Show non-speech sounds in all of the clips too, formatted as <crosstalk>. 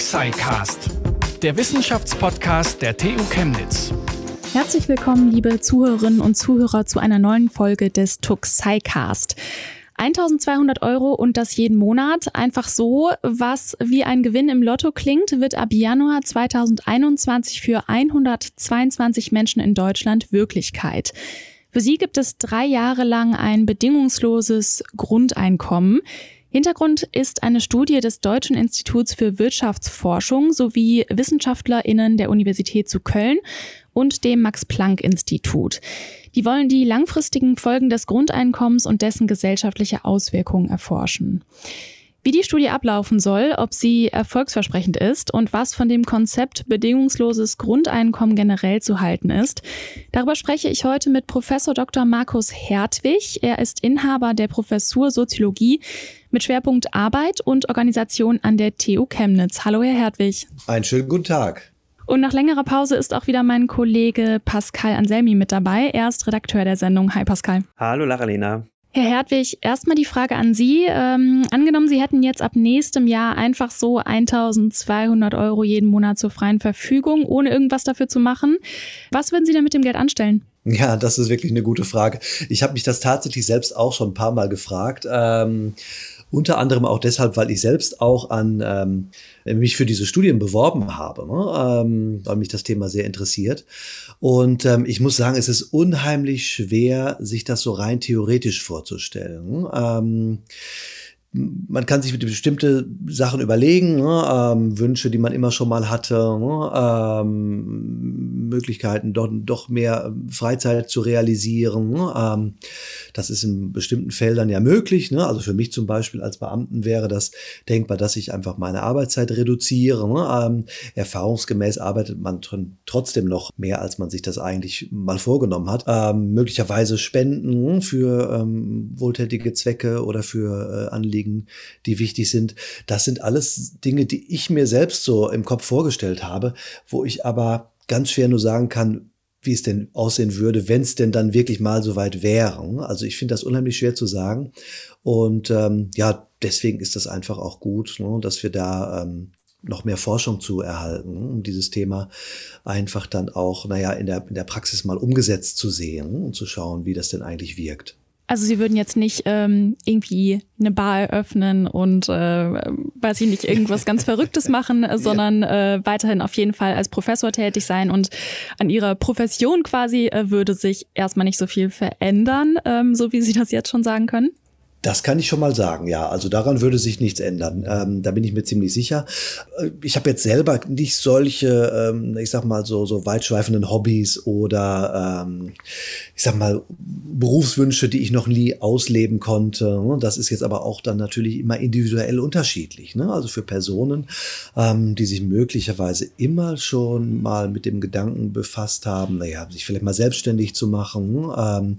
Tuxicast, der Wissenschaftspodcast der TU Chemnitz. Herzlich willkommen, liebe Zuhörerinnen und Zuhörer, zu einer neuen Folge des Tuxicast. 1200 Euro und das jeden Monat. Einfach so, was wie ein Gewinn im Lotto klingt, wird ab Januar 2021 für 122 Menschen in Deutschland Wirklichkeit. Für sie gibt es drei Jahre lang ein bedingungsloses Grundeinkommen. Hintergrund ist eine Studie des Deutschen Instituts für Wirtschaftsforschung sowie WissenschaftlerInnen der Universität zu Köln und dem Max-Planck-Institut. Die wollen die langfristigen Folgen des Grundeinkommens und dessen gesellschaftliche Auswirkungen erforschen. Wie die Studie ablaufen soll, ob sie erfolgsversprechend ist und was von dem Konzept bedingungsloses Grundeinkommen generell zu halten ist, darüber spreche ich heute mit Professor Dr. Markus Hertwig. Er ist Inhaber der Professur Soziologie mit Schwerpunkt Arbeit und Organisation an der TU Chemnitz. Hallo, Herr Hertwig. Einen schönen guten Tag. Und nach längerer Pause ist auch wieder mein Kollege Pascal Anselmi mit dabei. Er ist Redakteur der Sendung. Hi Pascal. Hallo Lachalena. Herr Hertwig, erstmal die Frage an Sie. Ähm, angenommen, Sie hätten jetzt ab nächstem Jahr einfach so 1200 Euro jeden Monat zur freien Verfügung, ohne irgendwas dafür zu machen. Was würden Sie denn mit dem Geld anstellen? Ja, das ist wirklich eine gute Frage. Ich habe mich das tatsächlich selbst auch schon ein paar Mal gefragt. Ähm, unter anderem auch deshalb, weil ich selbst auch an ähm, mich für diese Studien beworben habe, ne? ähm, weil mich das Thema sehr interessiert. Und ähm, ich muss sagen, es ist unheimlich schwer, sich das so rein theoretisch vorzustellen. Ähm, man kann sich bestimmte Sachen überlegen, ne? ähm, Wünsche, die man immer schon mal hatte, ne? ähm, Möglichkeiten, doch, doch mehr ähm, Freizeit zu realisieren. Ne? Ähm, das ist in bestimmten Feldern ja möglich. Ne? Also für mich zum Beispiel als Beamten wäre das denkbar, dass ich einfach meine Arbeitszeit reduziere. Ne? Ähm, erfahrungsgemäß arbeitet man trotzdem noch mehr, als man sich das eigentlich mal vorgenommen hat. Ähm, möglicherweise Spenden für wohltätige Zwecke oder für äh, Anliegen Anliegen, die wichtig sind. Das sind alles Dinge, die ich mir selbst so im Kopf vorgestellt habe, wo ich aber ganz schwer nur sagen kann, wie es denn aussehen würde, wenn es denn dann wirklich mal so weit wäre. Also ich finde das unheimlich schwer zu sagen. Und ähm, ja, deswegen ist das einfach auch gut, ne, dass wir da ähm, noch mehr Forschung zu erhalten, um dieses Thema einfach dann auch, naja, in der, in der Praxis mal umgesetzt zu sehen und zu schauen, wie das denn eigentlich wirkt. Also sie würden jetzt nicht ähm, irgendwie eine Bar eröffnen und äh, weiß ich nicht, irgendwas ganz Verrücktes <laughs> machen, sondern äh, weiterhin auf jeden Fall als Professor tätig sein und an ihrer Profession quasi äh, würde sich erstmal nicht so viel verändern, ähm, so wie Sie das jetzt schon sagen können. Das kann ich schon mal sagen, ja. Also daran würde sich nichts ändern. Ähm, da bin ich mir ziemlich sicher. Äh, ich habe jetzt selber nicht solche, ähm, ich sag mal, so, so weitschweifenden Hobbys oder ähm, ich sag mal, Berufswünsche, die ich noch nie ausleben konnte. Ne? Das ist jetzt aber auch dann natürlich immer individuell unterschiedlich. Ne? Also für Personen, ähm, die sich möglicherweise immer schon mal mit dem Gedanken befasst haben, naja, sich vielleicht mal selbstständig zu machen, ähm,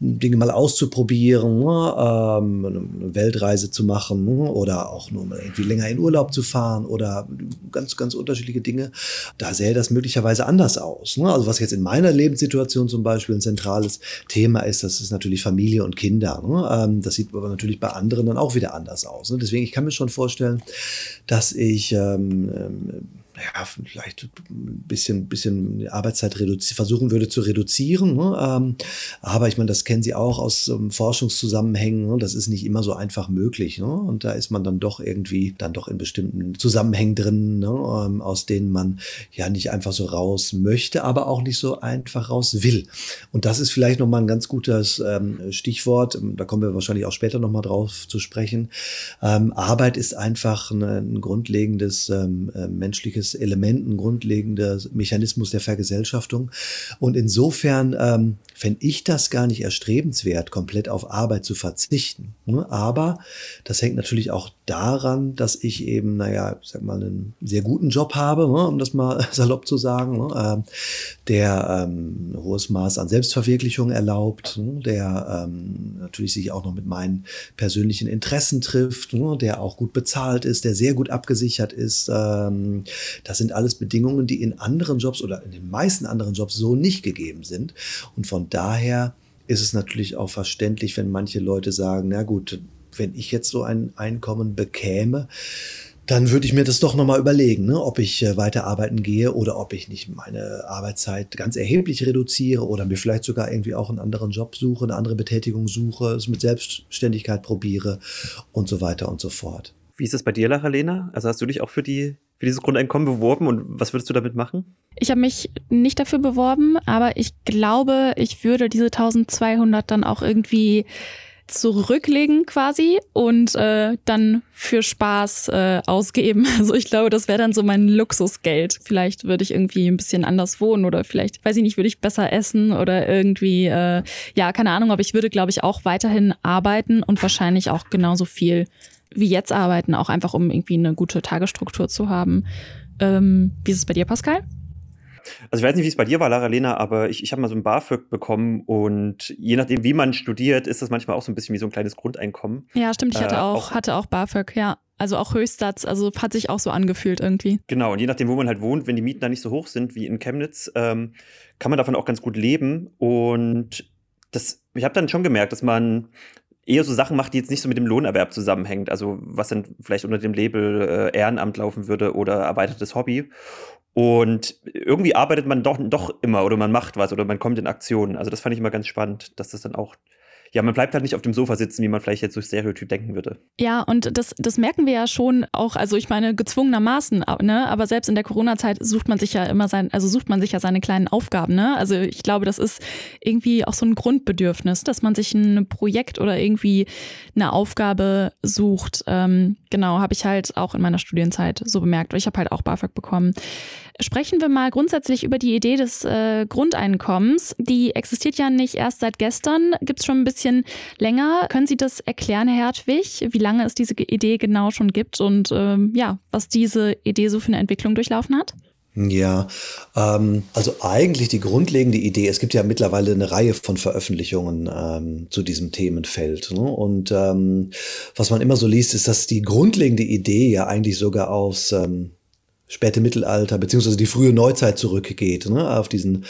Dinge mal auszuprobieren, ne? Ähm, eine Weltreise zu machen oder auch nur irgendwie länger in Urlaub zu fahren oder ganz, ganz unterschiedliche Dinge. Da sähe das möglicherweise anders aus. Ne? Also was jetzt in meiner Lebenssituation zum Beispiel ein zentrales Thema ist, das ist natürlich Familie und Kinder. Ne? Ähm, das sieht aber natürlich bei anderen dann auch wieder anders aus. Ne? Deswegen, ich kann mir schon vorstellen, dass ich ähm, ähm ja, vielleicht ein bisschen, bisschen Arbeitszeit versuchen würde zu reduzieren. Ne? Ähm, aber ich meine, das kennen Sie auch aus ähm, Forschungszusammenhängen. Ne? Das ist nicht immer so einfach möglich. Ne? Und da ist man dann doch irgendwie dann doch in bestimmten Zusammenhängen drin, ne? ähm, aus denen man ja nicht einfach so raus möchte, aber auch nicht so einfach raus will. Und das ist vielleicht nochmal ein ganz gutes ähm, Stichwort. Ähm, da kommen wir wahrscheinlich auch später nochmal drauf zu sprechen. Ähm, Arbeit ist einfach ein, ein grundlegendes ähm, menschliches Element, ein grundlegender Mechanismus der Vergesellschaftung. Und insofern ähm, fände ich das gar nicht erstrebenswert, komplett auf Arbeit zu verzichten. Ne? Aber das hängt natürlich auch daran, dass ich eben, naja, ich sag mal, einen sehr guten Job habe, ne? um das mal <laughs> salopp zu sagen, ne? Ähm, der ähm, ein hohes Maß an Selbstverwirklichung erlaubt, der ähm, natürlich sich auch noch mit meinen persönlichen Interessen trifft, der auch gut bezahlt ist, der sehr gut abgesichert ist. Ähm, das sind alles Bedingungen, die in anderen Jobs oder in den meisten anderen Jobs so nicht gegeben sind. Und von daher ist es natürlich auch verständlich, wenn manche Leute sagen, na gut, wenn ich jetzt so ein Einkommen bekäme, dann würde ich mir das doch nochmal überlegen, ne? ob ich äh, weiter arbeiten gehe oder ob ich nicht meine Arbeitszeit ganz erheblich reduziere oder mir vielleicht sogar irgendwie auch einen anderen Job suche, eine andere Betätigung suche, es mit Selbstständigkeit probiere und so weiter und so fort. Wie ist es bei dir, Lara Lena? Also hast du dich auch für die für dieses Grundeinkommen beworben und was würdest du damit machen? Ich habe mich nicht dafür beworben, aber ich glaube, ich würde diese 1200 dann auch irgendwie zurücklegen quasi und äh, dann für Spaß äh, ausgeben. <laughs> Also ich glaube, das wäre dann so mein Luxusgeld. Vielleicht würde ich irgendwie ein bisschen anders wohnen oder vielleicht, weiß ich nicht, würde ich besser essen oder irgendwie, äh, ja, keine Ahnung, aber ich würde, glaube ich, auch weiterhin arbeiten und wahrscheinlich auch genauso viel wie jetzt arbeiten, auch einfach um irgendwie eine gute Tagesstruktur zu haben. Ähm, wie ist es bei dir, Pascal? Also ich weiß nicht, wie es bei dir war, Lara Lena, aber ich, ich habe mal so ein BAföG bekommen und je nachdem, wie man studiert, ist das manchmal auch so ein bisschen wie so ein kleines Grundeinkommen. Ja, stimmt. Ich hatte äh, auch, auch, hatte auch BAföG, ja. Also auch Höchstsatz, also hat sich auch so angefühlt irgendwie. Genau, und je nachdem, wo man halt wohnt, wenn die Mieten da nicht so hoch sind wie in Chemnitz, ähm, kann man davon auch ganz gut leben. Und das, ich habe dann schon gemerkt, dass man eher so Sachen macht, die jetzt nicht so mit dem Lohnerwerb zusammenhängt. Also was dann vielleicht unter dem Label äh, Ehrenamt laufen würde oder erweitertes Hobby. Und irgendwie arbeitet man doch, doch immer oder man macht was oder man kommt in Aktionen. Also das fand ich immer ganz spannend, dass das dann auch ja, man bleibt halt nicht auf dem Sofa sitzen, wie man vielleicht jetzt durch Stereotyp denken würde. Ja, und das, das merken wir ja schon auch, also ich meine, gezwungenermaßen, ne? Aber selbst in der Corona-Zeit sucht man sich ja immer sein, also sucht man sich ja seine kleinen Aufgaben, ne? Also ich glaube, das ist irgendwie auch so ein Grundbedürfnis, dass man sich ein Projekt oder irgendwie eine Aufgabe sucht. Ähm, genau, habe ich halt auch in meiner Studienzeit so bemerkt. Ich habe halt auch BAföG bekommen. Sprechen wir mal grundsätzlich über die Idee des äh, Grundeinkommens. Die existiert ja nicht erst seit gestern, gibt es schon ein bisschen länger. Können Sie das erklären, Herr Hertwig, wie lange es diese Idee genau schon gibt und ähm, ja, was diese Idee so für eine Entwicklung durchlaufen hat? Ja, ähm, also eigentlich die grundlegende Idee, es gibt ja mittlerweile eine Reihe von Veröffentlichungen ähm, zu diesem Themenfeld. Ne? Und ähm, was man immer so liest, ist, dass die grundlegende Idee ja eigentlich sogar aus ähm, späte Mittelalter beziehungsweise die frühe Neuzeit zurückgeht, ne, auf diesen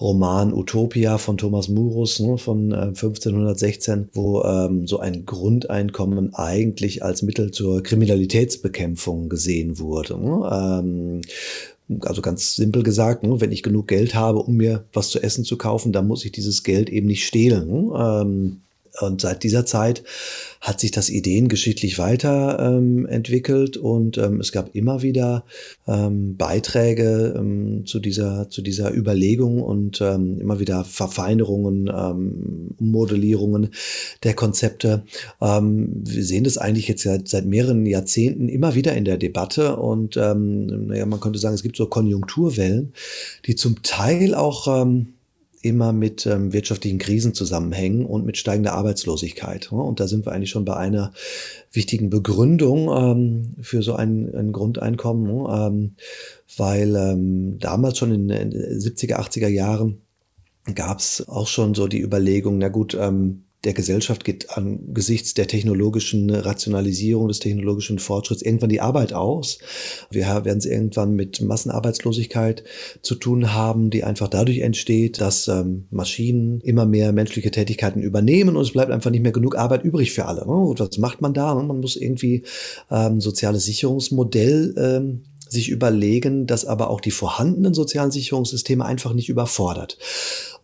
Roman Utopia von Thomas Murus ne, von äh, 1516, wo ähm, so ein Grundeinkommen eigentlich als Mittel zur Kriminalitätsbekämpfung gesehen wurde. Ne? Ähm, also ganz simpel gesagt, ne, wenn ich genug Geld habe, um mir was zu essen zu kaufen, dann muss ich dieses Geld eben nicht stehlen. Ähm, und seit dieser Zeit hat sich das ideengeschichtlich weiterentwickelt ähm, und ähm, es gab immer wieder ähm, Beiträge ähm, zu, dieser, zu dieser Überlegung und ähm, immer wieder Verfeinerungen, ähm, Modellierungen der Konzepte. wir sehen das eigentlich jetzt seit, seit mehreren Jahrzehnten immer wieder in der Debatte und naja, man könnte sagen, es gibt so Konjunkturwellen, die zum Teil auch immer mit ähm, wirtschaftlichen Krisen zusammenhängen und mit steigender Arbeitslosigkeit. Und da sind wir eigentlich schon bei einer wichtigen Begründung ähm, für so ein, ein Grundeinkommen, ähm, weil ähm, damals schon in den 70er, 80er Jahren gab es auch schon so die Überlegung, na gut, ähm, der Gesellschaft geht angesichts der technologischen Rationalisierung, des technologischen Fortschritts irgendwann die Arbeit aus. Wir werden es irgendwann mit Massenarbeitslosigkeit zu tun haben, die einfach dadurch entsteht, dass ähm, Maschinen immer mehr menschliche Tätigkeiten übernehmen und es bleibt einfach nicht mehr genug Arbeit übrig für alle. Ne? Und was macht man da? Man muss irgendwie ähm, soziales Sicherungsmodell ähm, sich überlegen, das aber auch die vorhandenen sozialen Sicherungssysteme einfach nicht überfordert.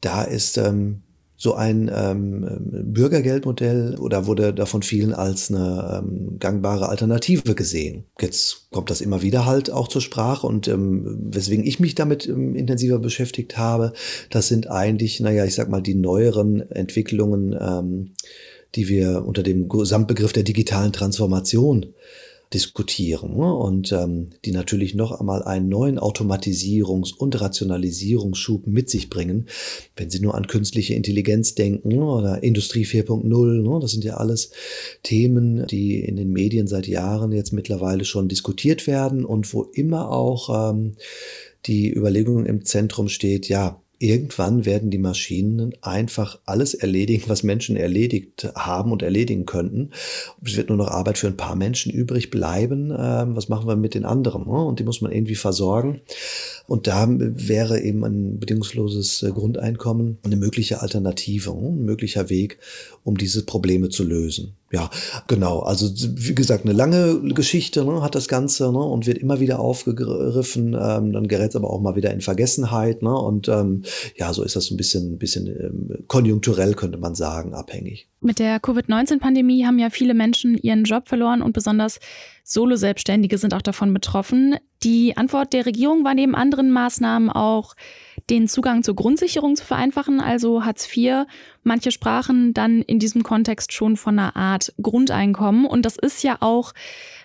Da ist ähm, so ein ähm, Bürgergeldmodell oder wurde davon vielen als eine ähm, gangbare Alternative gesehen. Jetzt kommt das immer wieder halt auch zur Sprache und ähm, weswegen ich mich damit ähm, intensiver beschäftigt habe, das sind eigentlich, naja, ich sag mal, die neueren Entwicklungen, ähm, die wir unter dem Gesamtbegriff der digitalen Transformation diskutieren ne? und ähm, die natürlich noch einmal einen neuen Automatisierungs- und Rationalisierungsschub mit sich bringen, wenn Sie nur an künstliche Intelligenz denken oder Industrie 4.0. Ne? Das sind ja alles Themen, die in den Medien seit Jahren jetzt mittlerweile schon diskutiert werden und wo immer auch ähm, die Überlegung im Zentrum steht, ja, irgendwann werden die Maschinen einfach alles erledigen, was Menschen erledigt haben und erledigen könnten. Es wird nur noch Arbeit für ein paar Menschen übrig bleiben. Ähm, was machen wir mit den anderen? Ne? Und die muss man irgendwie versorgen. Und da wäre eben ein bedingungsloses äh, Grundeinkommen eine mögliche Alternative, ne? ein möglicher Weg, um diese Probleme zu lösen. Ja, genau. Also wie gesagt, eine lange Geschichte ne, hat das Ganze ne, und wird immer wieder aufgegriffen. Ähm, dann gerät es aber auch mal wieder in Vergessenheit. Ne, und ähm, ja, so ist das ein bisschen, bisschen ähm, konjunkturell, könnte man sagen, abhängig. Mit der Covid-19-Pandemie haben ja viele Menschen ihren Job verloren und besonders Solo-Selbstständige sind auch davon betroffen. Die Antwort der Regierung war neben anderen Maßnahmen auch, den Zugang zur Grundsicherung zu vereinfachen, also Hartz IV. Manche sprachen dann in diesem Kontext schon von einer Art Grundeinkommen. Und das ist ja auch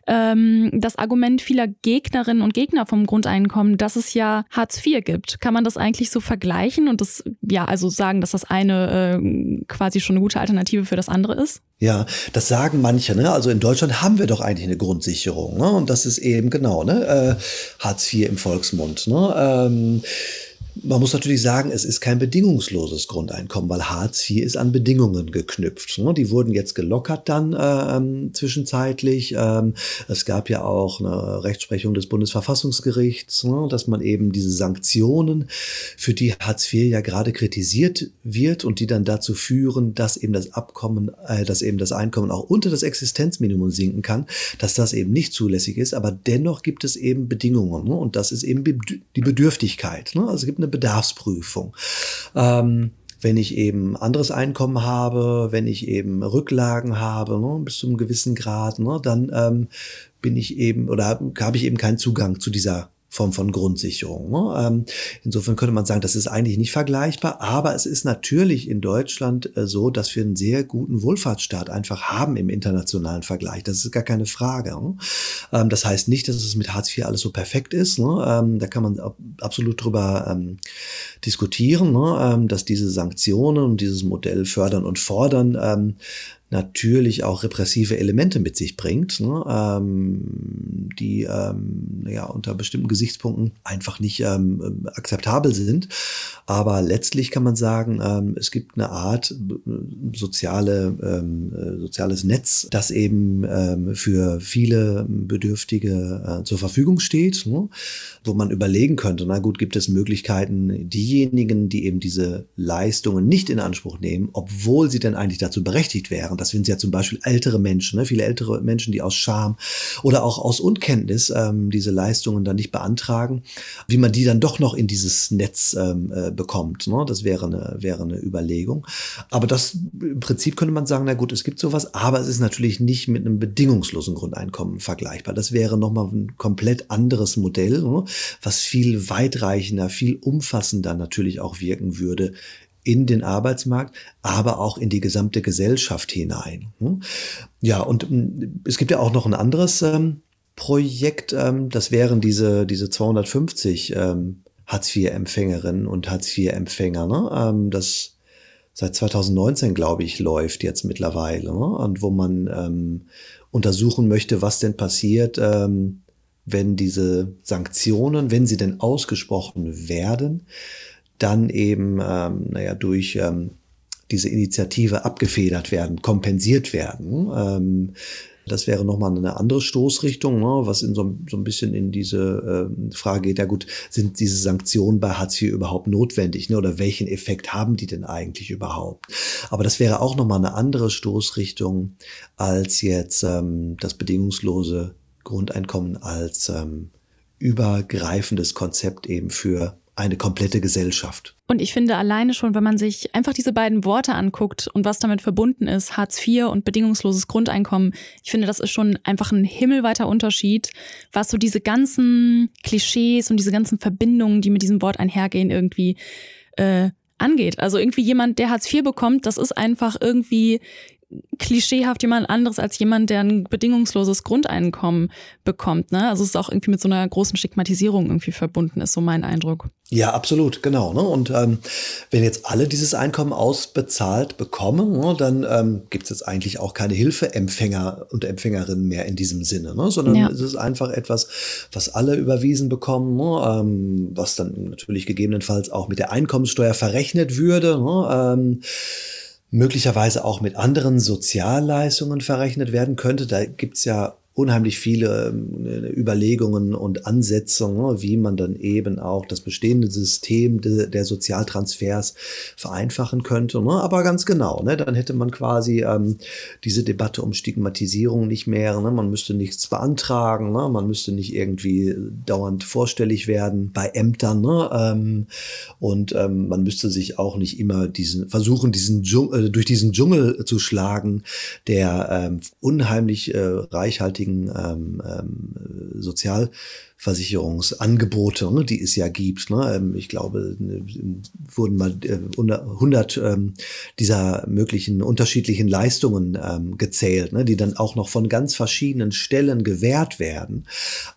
ähm, das Argument vieler Gegnerinnen und Gegner vom Grundeinkommen, dass es ja Hartz IV gibt. Kann man das eigentlich so vergleichen und das, ja, also sagen, dass das eine äh, quasi schon eine gute Alternative für das andere ist? Ja, das sagen manche. Ne? Also in Deutschland haben wir doch eigentlich eine Grundsicherung. Ne? Und das ist eben genau ne? Äh, Hartz IV im Volksmund. Ne? Ähm, man muss natürlich sagen, es ist kein bedingungsloses Grundeinkommen, weil Hartz IV ist an Bedingungen geknüpft. Ne? Die wurden jetzt gelockert dann äh, ähm, zwischenzeitlich. Ähm, es gab ja auch eine Rechtsprechung des Bundesverfassungsgerichts, ne? dass man eben diese Sanktionen, für die Hartz IV ja gerade kritisiert wird und die dann dazu führen, dass eben das Abkommen, äh, dass eben das Einkommen auch unter das Existenzminimum sinken kann, dass das eben nicht zulässig ist. Aber dennoch gibt es eben Bedingungen ne? und das ist eben die Bedürftigkeit. Also es gibt eine Bedarfsprüfung. Ähm, wenn ich eben anderes Einkommen habe, wenn ich eben Rücklagen habe, ne, bis zu einem gewissen Grad, ne, dann ähm, bin ich eben oder habe hab ich eben keinen Zugang zu dieser Form von Grundsicherung. Ne? Ähm, insofern könnte man sagen, das ist eigentlich nicht vergleichbar, aber es ist natürlich in Deutschland äh, so, dass wir einen sehr guten Wohlfahrtsstaat einfach haben im internationalen Vergleich. Das ist gar keine Frage. Ne? Ähm, das heißt nicht, dass es mit Hartz IV alles so perfekt ist. Ne? Ähm, da kann man absolut drüber diskutieren, dass diese Sanktionen und dieses Modell fördern und fordern natürlich auch repressive Elemente mit sich bringt, ne, ähm, die ähm, ja, unter bestimmten Gesichtspunkten einfach nicht ähm, akzeptabel sind. Aber letztlich kann man sagen, ähm, es gibt eine Art äh, soziale, ähm, äh, soziales Netz, das eben ähm, für viele Bedürftige äh, zur Verfügung steht, ne, wo man überlegen könnte, na gut, gibt es Möglichkeiten, diejenigen, die eben diese Leistungen nicht in Anspruch nehmen, obwohl sie denn eigentlich dazu berechtigt wären, das sind ja zum Beispiel ältere Menschen, ne? viele ältere Menschen, die aus Scham oder auch aus Unkenntnis ähm, diese Leistungen dann nicht beantragen, wie man die dann doch noch in dieses Netz ähm, äh, bekommt. Ne? Das wäre eine, wäre eine Überlegung. Aber das im Prinzip könnte man sagen, na gut, es gibt sowas, aber es ist natürlich nicht mit einem bedingungslosen Grundeinkommen vergleichbar. Das wäre nochmal ein komplett anderes Modell, ne? was viel weitreichender, viel umfassender natürlich auch wirken würde in den Arbeitsmarkt, aber auch in die gesamte Gesellschaft hinein. Hm? Ja, und hm, es gibt ja auch noch ein anderes ähm, Projekt, ähm, das wären diese, diese 250 ähm, Hartz-IV-Empfängerinnen und Hartz-IV-Empfänger, ne? ähm, das seit 2019, glaube ich, läuft jetzt mittlerweile, ne? und wo man ähm, untersuchen möchte, was denn passiert, ähm, wenn diese Sanktionen, wenn sie denn ausgesprochen werden, dann eben, ähm, naja, durch ähm, diese Initiative abgefedert werden, kompensiert werden. Ähm, das wäre nochmal eine andere Stoßrichtung, ne, was in so, so ein bisschen in diese äh, Frage geht, ja gut, sind diese Sanktionen bei Hartz IV überhaupt notwendig ne, oder welchen Effekt haben die denn eigentlich überhaupt? Aber das wäre auch nochmal eine andere Stoßrichtung als jetzt ähm, das bedingungslose Grundeinkommen als ähm, übergreifendes Konzept eben für eine komplette Gesellschaft. Und ich finde alleine schon, wenn man sich einfach diese beiden Worte anguckt und was damit verbunden ist, Hartz IV und bedingungsloses Grundeinkommen, ich finde, das ist schon einfach ein himmelweiter Unterschied, was so diese ganzen Klischees und diese ganzen Verbindungen, die mit diesem Wort einhergehen, irgendwie äh, angeht. Also irgendwie jemand, der Hartz IV bekommt, das ist einfach irgendwie klischeehaft jemand anderes als jemand, der ein bedingungsloses Grundeinkommen bekommt. Ne? Also es ist auch irgendwie mit so einer großen Stigmatisierung irgendwie verbunden, ist so mein Eindruck. Ja, absolut, genau. Ne? Und ähm, wenn jetzt alle dieses Einkommen ausbezahlt bekommen, ne, dann ähm, gibt es jetzt eigentlich auch keine Hilfeempfänger und Empfängerinnen mehr in diesem Sinne, ne? sondern ja. es ist einfach etwas, was alle überwiesen bekommen, ne? ähm, was dann natürlich gegebenenfalls auch mit der Einkommenssteuer verrechnet würde. Ne? Ähm, möglicherweise auch mit anderen Sozialleistungen verrechnet werden könnte. Da gibt's ja unheimlich viele ähm, Überlegungen und Ansätze, ne, wie man dann eben auch das bestehende System de, der Sozialtransfers vereinfachen könnte. Ne? Aber ganz genau, ne, dann hätte man quasi ähm, diese Debatte um Stigmatisierung nicht mehr. Ne? Man müsste nichts beantragen, ne? man müsste nicht irgendwie dauernd vorstellig werden bei Ämtern. Ne? Ähm, und man müsste sich auch nicht immer diesen versuchen, diesen äh, durch diesen Dschungel zu schlagen, der unheimlich äh, reichhaltig sonstigen ähm, ähm, Sozialversicherungsangebote, ne, die es ja gibt. Ne? Ähm, ich glaube, ne, wurden mal äh, 100 ähm, dieser möglichen unterschiedlichen Leistungen ähm, gezählt, ne, die dann auch noch von ganz verschiedenen Stellen gewährt werden.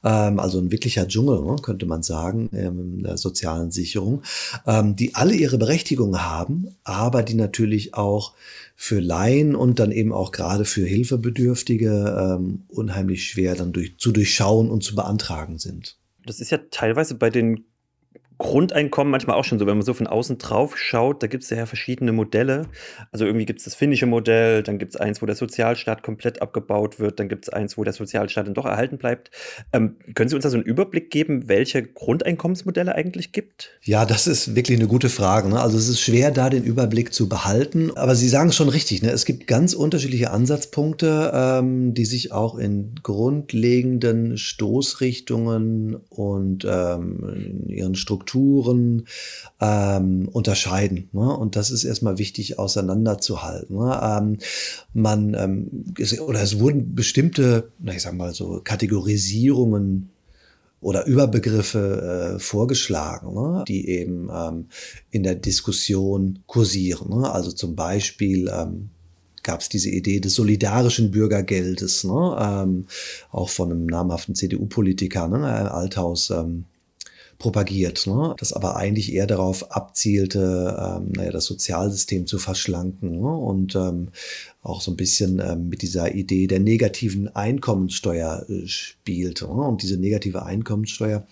Ähm, also ein wirklicher Dschungel, ne, könnte man sagen, ähm, der sozialen Sicherung, ähm, die alle ihre Berechtigung haben, aber die natürlich auch für Laien und dann eben auch gerade für Hilfebedürftige ähm, unheimlich schwer dann durch, zu durchschauen und zu beantragen sind. Das ist ja teilweise bei den Grundeinkommen manchmal auch schon so, wenn man so von außen drauf schaut, da gibt es ja verschiedene Modelle. Also irgendwie gibt es das finnische Modell, dann gibt es eins, wo der Sozialstaat komplett abgebaut wird, dann gibt es eins, wo der Sozialstaat dann doch erhalten bleibt. Ähm, können Sie uns da so einen Überblick geben, welche Grundeinkommensmodelle eigentlich gibt? Ja, das ist wirklich eine gute Frage. Ne? Also es ist schwer, da den Überblick zu behalten. Aber Sie sagen es schon richtig, ne? es gibt ganz unterschiedliche Ansatzpunkte, ähm, die sich auch in grundlegenden Stoßrichtungen und ähm, in ihren Strukturen Strukturen ähm, unterscheiden. Ne? Und das ist erstmal wichtig auseinanderzuhalten. Ne? Ähm, man, ähm, oder es wurden bestimmte, na, ich sag mal so, Kategorisierungen oder Überbegriffe äh, vorgeschlagen, ne? die eben ähm, in der Diskussion kursieren. Ne? Also zum Beispiel ähm, gab es diese Idee des solidarischen Bürgergeldes, ne? ähm, auch von einem namhaften CDU-Politiker, ne? Althaus. Ähm, propagiert, ne? das aber eigentlich eher darauf abzielte, ähm, naja, das Sozialsystem zu verschlanken ne? und ähm, auch so ein bisschen ähm, mit dieser Idee der negativen Einkommenssteuer äh, spielte. Ne? Und diese negative Einkommenssteuer,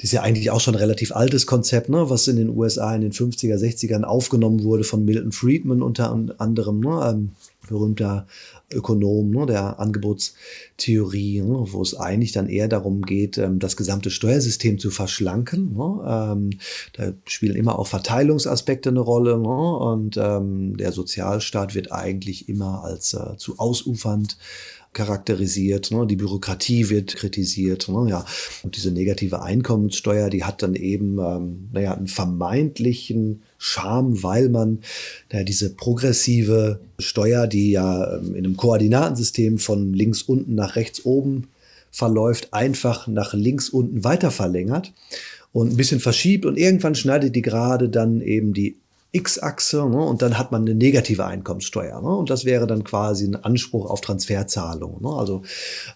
die ist ja eigentlich auch schon ein relativ altes Konzept, ne? was in den USA in den 50er, 60ern aufgenommen wurde von Milton Friedman unter anderem. Ne? Ähm, berühmter Ökonom ne, der Angebotstheorie, ne, wo es eigentlich dann eher darum geht, ähm, das gesamte Steuersystem zu verschlanken. Ne, ähm, da spielen immer auch Verteilungsaspekte eine Rolle ne, und ähm, der Sozialstaat wird eigentlich immer als äh, zu ausufernd charakterisiert, ne? die Bürokratie wird kritisiert, ne? ja. Und diese negative Einkommenssteuer, die hat dann eben, ähm, naja, einen vermeintlichen Charme, weil man naja, diese progressive Steuer, die ja ähm, in einem Koordinatensystem von links unten nach rechts oben verläuft, einfach nach links unten weiter verlängert und ein bisschen verschiebt und irgendwann schneidet die gerade dann eben die X-Achse ne, und dann hat man eine negative Einkommenssteuer. Ne, und das wäre dann quasi ein Anspruch auf Transferzahlungen. Ne, also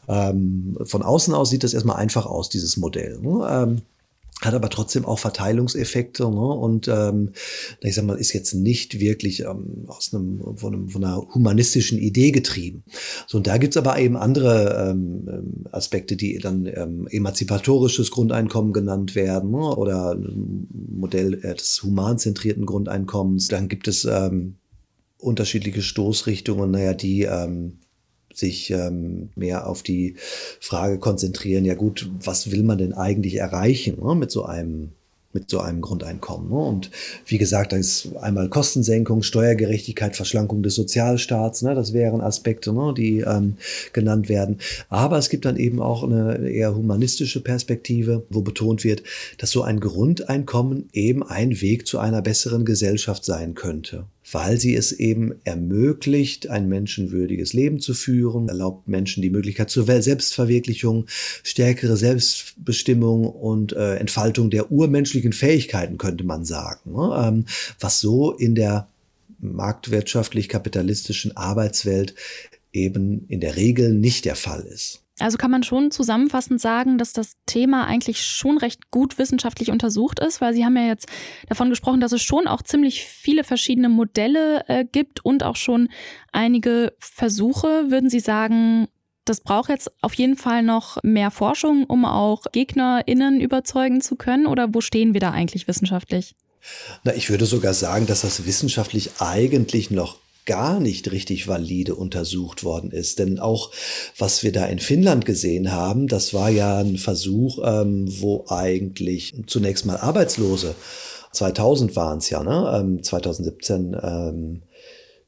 ähm, von außen aus sieht das erstmal einfach aus, dieses Modell. Ne, ähm, hat aber trotzdem auch Verteilungseffekte ne? und ähm, ich sag mal, ist jetzt nicht wirklich ähm, aus einem von, einem von, einer humanistischen Idee getrieben. So, und da gibt's aber eben andere ähm, ähm Aspekte, die dann ähm, emanzipatorisches Grundeinkommen genannt werden ne? oder Modell äh, des humanzentrierten Grundeinkommens. Dann gibt es ähm, unterschiedliche Stoßrichtungen, naja, die ähm, sich ähm, mehr auf die Frage konzentrieren, ja gut, was will man denn eigentlich erreichen ne, mit so einem mit so einem Grundeinkommen. Ne? Und wie gesagt, da ist einmal Kostensenkung, Steuergerechtigkeit, Verschlankung des Sozialstaats, ne? das wären Aspekte, ne? die ähm, genannt werden. Aber es gibt dann eben auch eine eher humanistische Perspektive, wo betont wird, dass so ein Grundeinkommen eben ein Weg zu einer besseren Gesellschaft sein könnte weil sie es eben ermöglicht, ein menschenwürdiges Leben zu führen, erlaubt Menschen die Möglichkeit zur Selbstverwirklichung, stärkere Selbstbestimmung und äh, Entfaltung der urmenschlichen Fähigkeiten, könnte man sagen, ne? ähm, was so in der marktwirtschaftlich-kapitalistischen Arbeitswelt eben in der Regel nicht der Fall ist. Also kann man schon zusammenfassend sagen, dass das Thema eigentlich schon recht gut wissenschaftlich untersucht ist, weil Sie haben ja jetzt davon gesprochen, dass es schon auch ziemlich viele verschiedene Modelle äh, gibt und auch schon einige Versuche. Würden Sie sagen, das braucht jetzt auf jeden Fall noch mehr Forschung, um auch GegnerInnen überzeugen zu können? Oder wo stehen wir da eigentlich wissenschaftlich? Na, ich würde sogar sagen, dass das wissenschaftlich eigentlich noch gar nicht richtig valide untersucht worden ist. Denn auch was wir da in Finnland gesehen haben, das war ja ein Versuch, ähm, wo eigentlich zunächst mal Arbeitslose, 2000 waren es ja, ne? Ähm, 2017, ähm,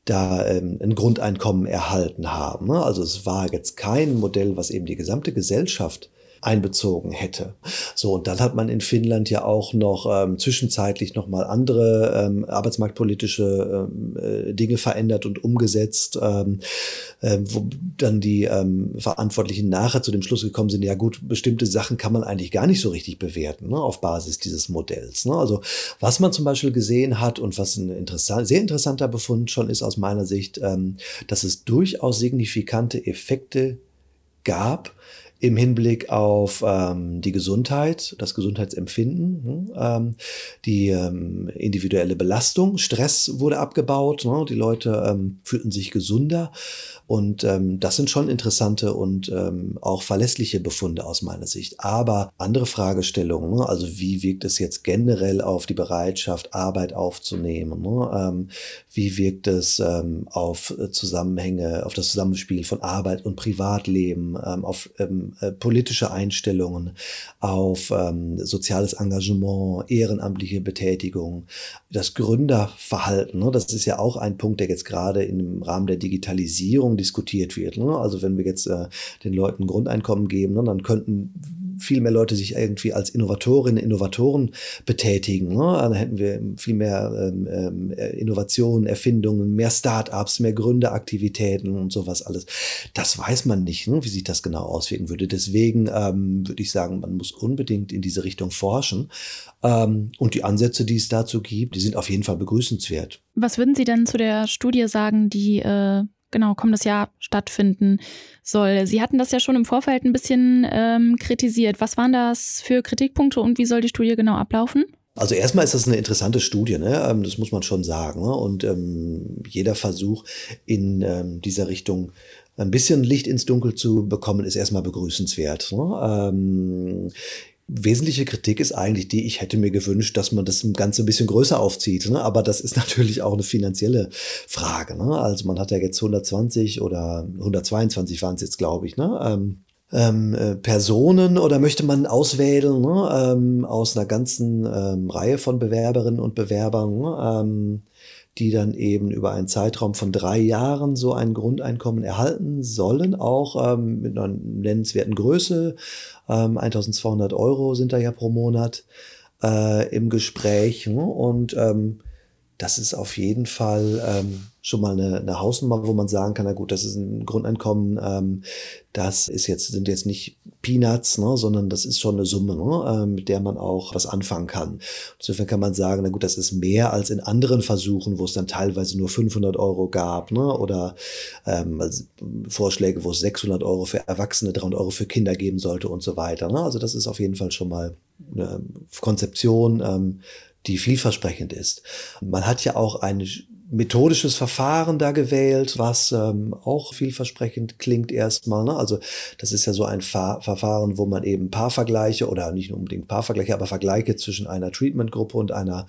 da ähm, ein Grundeinkommen erhalten haben. Ne? Also es war jetzt kein Modell, was eben die gesamte Gesellschaft einbezogen hätte. So, und dann hat man in Finnland ja auch noch ähm, zwischenzeitlich nochmal andere ähm, arbeitsmarktpolitische ähm, äh, Dinge verändert und umgesetzt, ähm, äh, wo dann die ähm, Verantwortlichen nachher zu dem Schluss gekommen sind, ja gut, bestimmte Sachen kann man eigentlich gar nicht so richtig bewerten ne, auf Basis dieses Modells. Ne? Also was man zum Beispiel gesehen hat und was ein interessant, sehr interessanter Befund schon ist aus meiner Sicht, ähm, dass es durchaus signifikante Effekte gab, im Hinblick auf ähm, die Gesundheit, das Gesundheitsempfinden, hm, ähm, die ähm, individuelle Belastung, Stress wurde abgebaut, ne? die Leute ähm, fühlten sich gesunder und ähm, das sind schon interessante und ähm, auch verlässliche Befunde aus meiner Sicht. Aber andere Fragestellungen, ne? also wie wirkt es jetzt generell auf die Bereitschaft, Arbeit aufzunehmen? Ne? Ähm, wie wirkt es ähm, auf Zusammenhänge, auf das Zusammenspiel von Arbeit und Privatleben, ähm, auf ähm, äh, politische Einstellungen, auf ähm, soziales Engagement, ehrenamtliche Betätigung, das Gründerverhalten. Ne? Das ist ja auch ein Punkt, der jetzt gerade im Rahmen der Digitalisierung Diskutiert wird. Ne? Also wenn wir jetzt äh, den Leuten Grundeinkommen geben, ne, dann könnten viel mehr Leute sich irgendwie als Innovatorinnen, Innovatoren betätigen. Ne? Dann hätten wir viel mehr ähm, ähm, Innovationen, Erfindungen, mehr Start-ups, mehr Gründeraktivitäten und sowas alles. Das weiß man nicht, ne? wie sich das genau auswirken würde. Deswegen ähm, würde ich sagen, man muss unbedingt in diese Richtung forschen. Ähm, und die Ansätze, die es dazu gibt, die sind auf jeden Fall begrüßenswert. Was würden Sie denn zu der Studie sagen, die äh, genau kommendes Jahr stattfinden soll. Sie hatten das ja schon im Vorfeld ein bisschen ähm, kritisiert. Was waren das für Kritikpunkte und wie soll die Studie genau ablaufen? Also erstmal ist das eine interessante Studie, ne? Ähm, das muss man schon sagen. Ne? Und ähm, jeder Versuch in ähm, dieser Richtung ein bisschen Licht ins Dunkel zu bekommen, ist erstmal begrüßenswert. Ne? Ähm, Wesentliche Kritik ist eigentlich die, ich hätte mir gewünscht, dass man das Ganze ein bisschen größer aufzieht. Ne? Aber das ist <laughs> natürlich auch eine finanzielle Frage. Ne? Also man hat ja jetzt 120 oder 122 waren es jetzt, glaube ich, ne? Ähm, ähm, äh, Personen oder möchte man auswählen ne? ähm, aus einer ganzen ähm, Reihe von Bewerberinnen und Bewerbern? Die dann eben über einen Zeitraum von drei Jahren so ein Grundeinkommen erhalten sollen, auch ähm, mit einer nennenswerten Größe. Ähm, 1200 Euro sind da ja pro Monat äh, im Gespräch. Ne? Und ähm, das ist auf jeden Fall ähm, schon mal eine, eine Hausnummer, wo man sagen kann, na gut, das ist ein Grundeinkommen, ähm, das ist jetzt, sind jetzt nicht Peanuts, ne, sondern das ist schon eine Summe, ne, äh, mit der man auch was anfangen kann. Insofern kann man sagen, na gut, das ist mehr als in anderen Versuchen, wo es dann teilweise nur 500 Euro gab, ne, oder ähm, also Vorschläge, wo es 600 Euro für Erwachsene, 300 Euro für Kinder geben sollte und so weiter. Ne. Also das ist auf jeden Fall schon mal eine Konzeption, ähm, die vielversprechend ist. Man hat ja auch ein methodisches Verfahren da gewählt, was ähm, auch vielversprechend klingt erstmal. Ne? Also das ist ja so ein Fa Verfahren, wo man eben Paarvergleiche oder nicht unbedingt Paarvergleiche, aber Vergleiche zwischen einer Treatment-Gruppe und einer,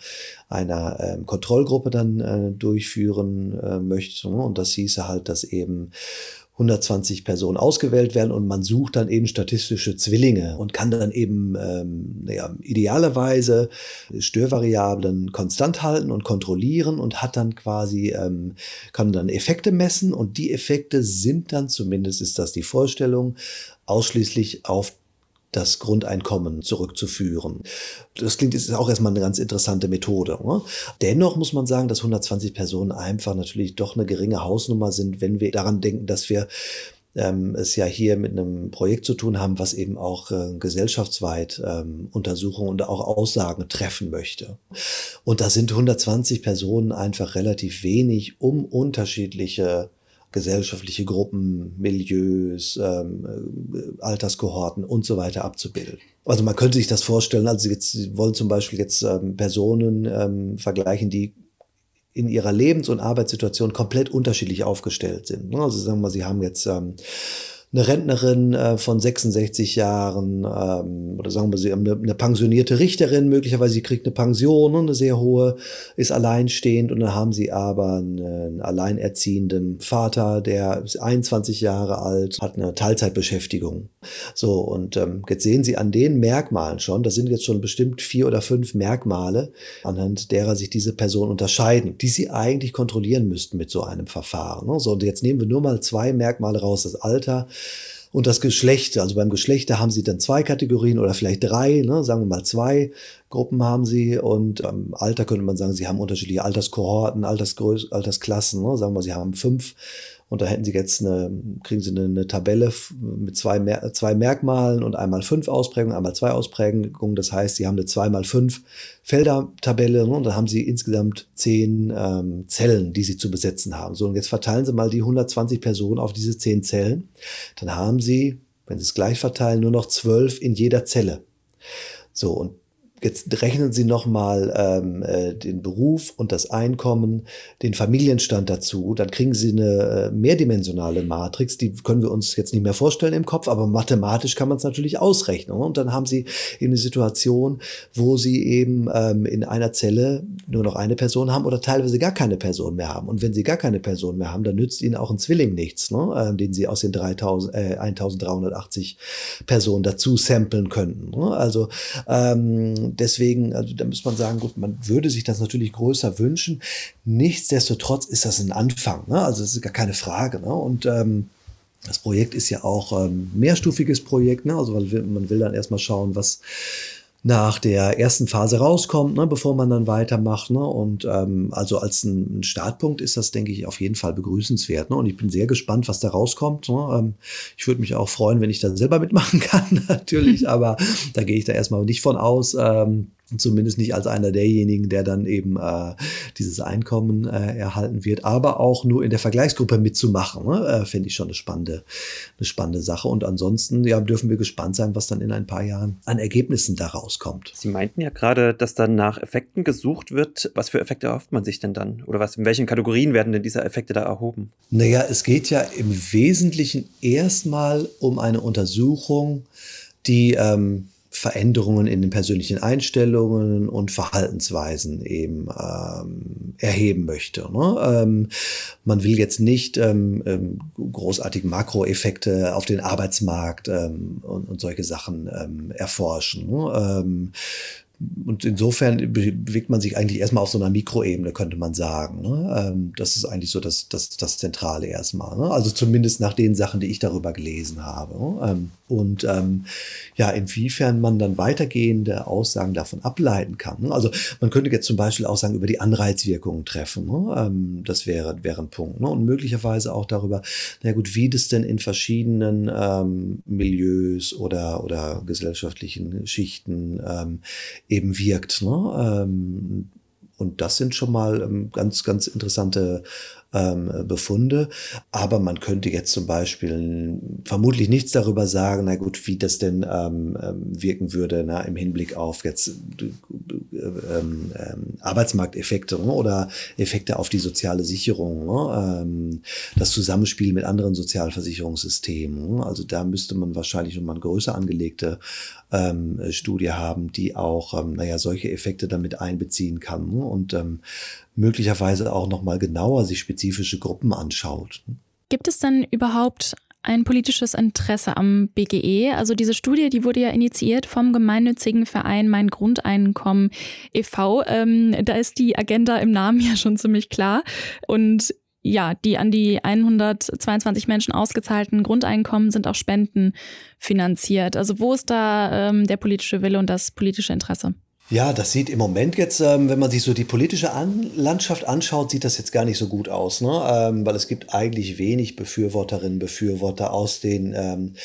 einer ähm, Kontrollgruppe dann äh, durchführen äh, möchte. Ne? Und das hieße halt, dass eben 120 Personen ausgewählt werden und man sucht dann eben statistische Zwillinge und kann dann eben ähm, ja, idealerweise Störvariablen konstant halten und kontrollieren und hat dann quasi, ähm, kann dann Effekte messen und die Effekte sind dann, zumindest ist das die Vorstellung, ausschließlich auf das Grundeinkommen zurückzuführen. Das klingt ist auch erstmal eine ganz interessante Methode. Ne? Dennoch muss man sagen, dass 120 Personen einfach natürlich doch eine geringe Hausnummer sind, wenn wir daran denken, dass wir ähm, es ja hier mit einem Projekt zu tun haben, was eben auch äh, gesellschaftsweit ähm, Untersuchungen und auch Aussagen treffen möchte. Und da sind 120 Personen einfach relativ wenig, um unterschiedliche gesellschaftliche Gruppen, Milieus, ähm, äh, Alterskohorten und so weiter abzubilden. Also man könnte sich das vorstellen, also jetzt Sie wollen zum Beispiel jetzt ähm, Personen ähm, vergleichen, die in ihrer Lebens- und Arbeitssituation komplett unterschiedlich aufgestellt sind. Also sagen wir mal, Sie haben jetzt ähm, eine Rentnerin äh, von 66 Jahren ähm, oder sagen wir, sie eine, eine pensionierte Richterin, möglicherweise sie kriegt eine Pension, ne, eine sehr hohe, ist alleinstehend und dann haben sie aber einen, alleinerziehenden Vater, der ist 21 Jahre alt, hat eine Teilzeitbeschäftigung. So, und ähm, jetzt sehen Sie an den Merkmalen schon, das sind jetzt schon bestimmt vier oder fünf Merkmale, anhand derer sich diese Personen unterscheiden, die Sie eigentlich kontrollieren müssten mit so einem Verfahren. Ne? So, und jetzt nehmen wir nur mal zwei Merkmale raus, das Alter und das Geschlecht. Also beim Geschlecht, da haben Sie dann zwei Kategorien oder vielleicht drei, ne? sagen wir mal zwei Gruppen haben Sie. Und im Alter könnte man sagen, Sie haben unterschiedliche Alterskohorten, Altersgröß Altersklassen. Ne? Sagen wir, Sie haben fünf und da hätten Sie jetzt eine, kriegen Sie eine, eine Tabelle mit zwei, Mer zwei Merkmalen und einmal fünf Ausprägungen, einmal zwei Ausprägungen. Das heißt, Sie haben eine zwei mal fünf Felder-Tabelle ne? und dann haben Sie insgesamt zehn ähm, Zellen, die Sie zu besetzen haben. So, und jetzt verteilen Sie mal die 120 Personen auf diese zehn Zellen. Dann haben Sie, wenn Sie es gleich verteilen, nur noch zwölf in jeder Zelle. So, und Jetzt rechnen Sie nochmal ähm, äh, den Beruf und das Einkommen, den Familienstand dazu. Dann kriegen Sie eine äh, mehrdimensionale Matrix. Die können wir uns jetzt nicht mehr vorstellen im Kopf, aber mathematisch kann man es natürlich ausrechnen. Und dann haben Sie eben eine Situation, wo Sie eben ähm, in einer Zelle nur noch eine Person haben oder teilweise gar keine Person mehr haben. Und wenn Sie gar keine Person mehr haben, dann nützt Ihnen auch ein Zwilling nichts, ne? äh, den Sie aus den 3000, äh, 1380 Personen dazu samplen könnten. Ne? Also ähm, deswegen, also da muss man sagen, gut, man würde sich das natürlich größer wünschen. Nichtsdestotrotz ist das ein Anfang. Ne? Also das ist gar keine Frage. Ne? Und ähm, das Projekt ist ja auch ähm, mehrstufiges Projekt, ne? also man will dann erstmal schauen, was nach der ersten Phase rauskommt, ne, bevor man dann weitermacht. Ne? Und ähm, also als ein Startpunkt ist das, denke ich, auf jeden Fall begrüßenswert. Ne? Und ich bin sehr gespannt, was da rauskommt. Ne? Ähm, ich würde mich auch freuen, wenn ich da selber mitmachen <laughs> kann, natürlich, aber da gehe ich da erstmal nicht von aus. Ähm, Zumindest nicht als einer derjenigen, der dann eben äh, dieses Einkommen äh, erhalten wird, aber auch nur in der Vergleichsgruppe mitzumachen, ne? äh, finde ich schon eine spannende, eine spannende Sache. Und ansonsten ja, dürfen wir gespannt sein, was dann in ein paar Jahren an Ergebnissen daraus kommt. Sie meinten ja gerade, dass dann nach Effekten gesucht wird. Was für Effekte erhofft man sich denn dann? Oder was, in welchen Kategorien werden denn diese Effekte da erhoben? Naja, es geht ja im Wesentlichen erstmal um eine Untersuchung, die ähm, Veränderungen in den persönlichen Einstellungen und Verhaltensweisen eben ähm, erheben möchte. Ne? Ähm, man will jetzt nicht ähm, ähm großartige Makroeffekte auf den Arbeitsmarkt ähm, und, und, solche Sachen ähm, erforschen. Ne? Und insofern bewegt man sich eigentlich erstmal auf so einer Mikroebene, könnte man sagen. Ne? Ähm, das ist eigentlich so das, das, das Zentrale erstmal. Ne? Also zumindest nach den Sachen, die ich darüber gelesen habe. Ne? Ähm, und ähm, ja, inwiefern man dann weitergehende Aussagen davon ableiten kann. Also man könnte jetzt zum Beispiel Aussagen über die Anreizwirkungen treffen. Das wäre, wäre ein Punkt. Und möglicherweise auch darüber, na gut, wie das denn in verschiedenen Milieus oder, oder gesellschaftlichen Schichten ähm, eben wirkt. Ne? Ähm, und das sind schon mal ähm, ganz, ganz interessante ähm, Befunde. Aber man könnte jetzt zum Beispiel vermutlich nichts darüber sagen, na gut, wie das denn ähm, ähm wirken würde na, im Hinblick auf jetzt äh, ähm, ähm, Arbeitsmarkteffekte ne, oder Effekte auf die soziale Sicherung, ne, ähm, das Zusammenspiel mit anderen Sozialversicherungssystemen. Also da müsste man wahrscheinlich nochmal eine größer angelegte ähm, Studie haben, die auch, naja, solche Effekte damit einbeziehen kann und möglicherweise auch nochmal genauer sich spezifische Gruppen anschaut. Gibt es denn überhaupt ein politisches Interesse am BGE. Also diese Studie, die wurde ja initiiert vom gemeinnützigen Verein Mein Grundeinkommen e.V. Ähm, da ist die Agenda im Namen <laughs> ja schon ziemlich klar. Und ja, die an die 122 Menschen ausgezahlten Grundeinkommen sind auch Spenden finanziert. Also wo ist da ähm, der politische Wille und das politische Interesse? Ja, das sieht im Moment jetzt, ähm, wenn man sich so die politische An Landschaft anschaut, sieht das jetzt gar nicht so gut aus, ne? Ähm, weil es gibt eigentlich wenig Befürworterinnen, Befürworter aus den ähm,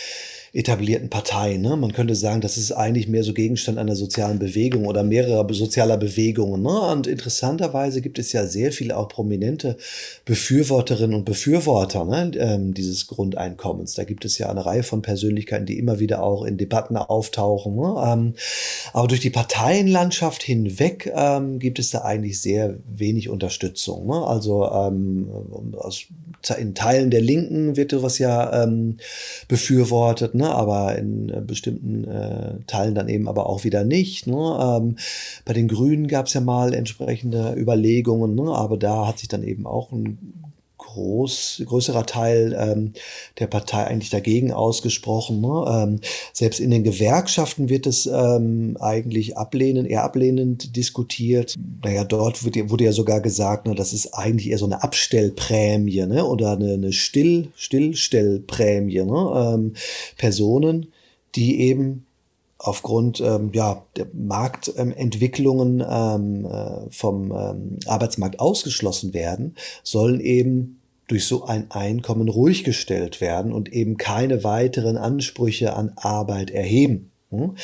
etablierten Parteien. Ne? Man könnte sagen, das ist eigentlich mehr so Gegenstand einer sozialen Bewegung oder mehrerer sozialer Bewegungen. Ne? Und interessanterweise gibt es ja sehr viele auch prominente Befürworterinnen und Befürworter ne? ähm, dieses Grundeinkommens. Da gibt es ja eine Reihe von Persönlichkeiten, die immer wieder auch in Debatten auftauchen. Ne? Ähm, aber durch die Parteienlandschaft hinweg ähm, gibt es da eigentlich sehr wenig Unterstützung. Ne? Also ähm, aus, in Teilen der Linken wird sowas ja ähm, befürwortet, ne? aber in äh, bestimmten äh, Teilen dann eben aber auch wieder nicht. Ne? Ähm, bei den Grünen gab es ja mal entsprechende Überlegungen, ne? aber da hat sich dann eben auch ein groß, größerer Teil ähm, der Partei eigentlich dagegen ausgesprochen. Ne? Ähm, selbst in den Gewerkschaften wird es ähm, eigentlich ablehnend, eher ablehnend diskutiert. Naja, dort wird, wurde ja sogar gesagt, ne, das ist eigentlich eher so eine Abstellprämie ne? oder eine, eine Still, Stillstellprämie. Ne? Ähm, Personen, die eben aufgrund ähm, ja, der Marktentwicklungen ähm, äh, vom ähm, Arbeitsmarkt ausgeschlossen werden, sollen eben durch so ein Einkommen ruhig gestellt werden und eben keine weiteren Ansprüche an Arbeit erheben. Hm?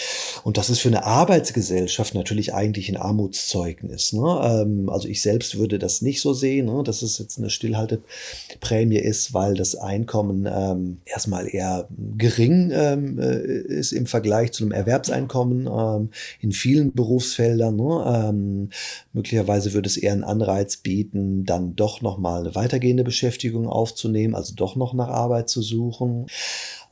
Und das ist für eine Arbeitsgesellschaft natürlich eigentlich ein Armutszeugnis. Ne? Ähm, also ich selbst würde das nicht so sehen, ne? dass es jetzt eine Stillhalteprämie ist, weil das Einkommen ähm, erstmal eher gering ähm, äh, ist im Vergleich zu einem Erwerbseinkommen in vielen Berufsfeldern. Ne? Möglicherweise würde es eher einen Anreiz bieten, dann doch nochmal eine weitergehende Beschäftigung aufzunehmen, also doch noch nach Arbeit zu suchen.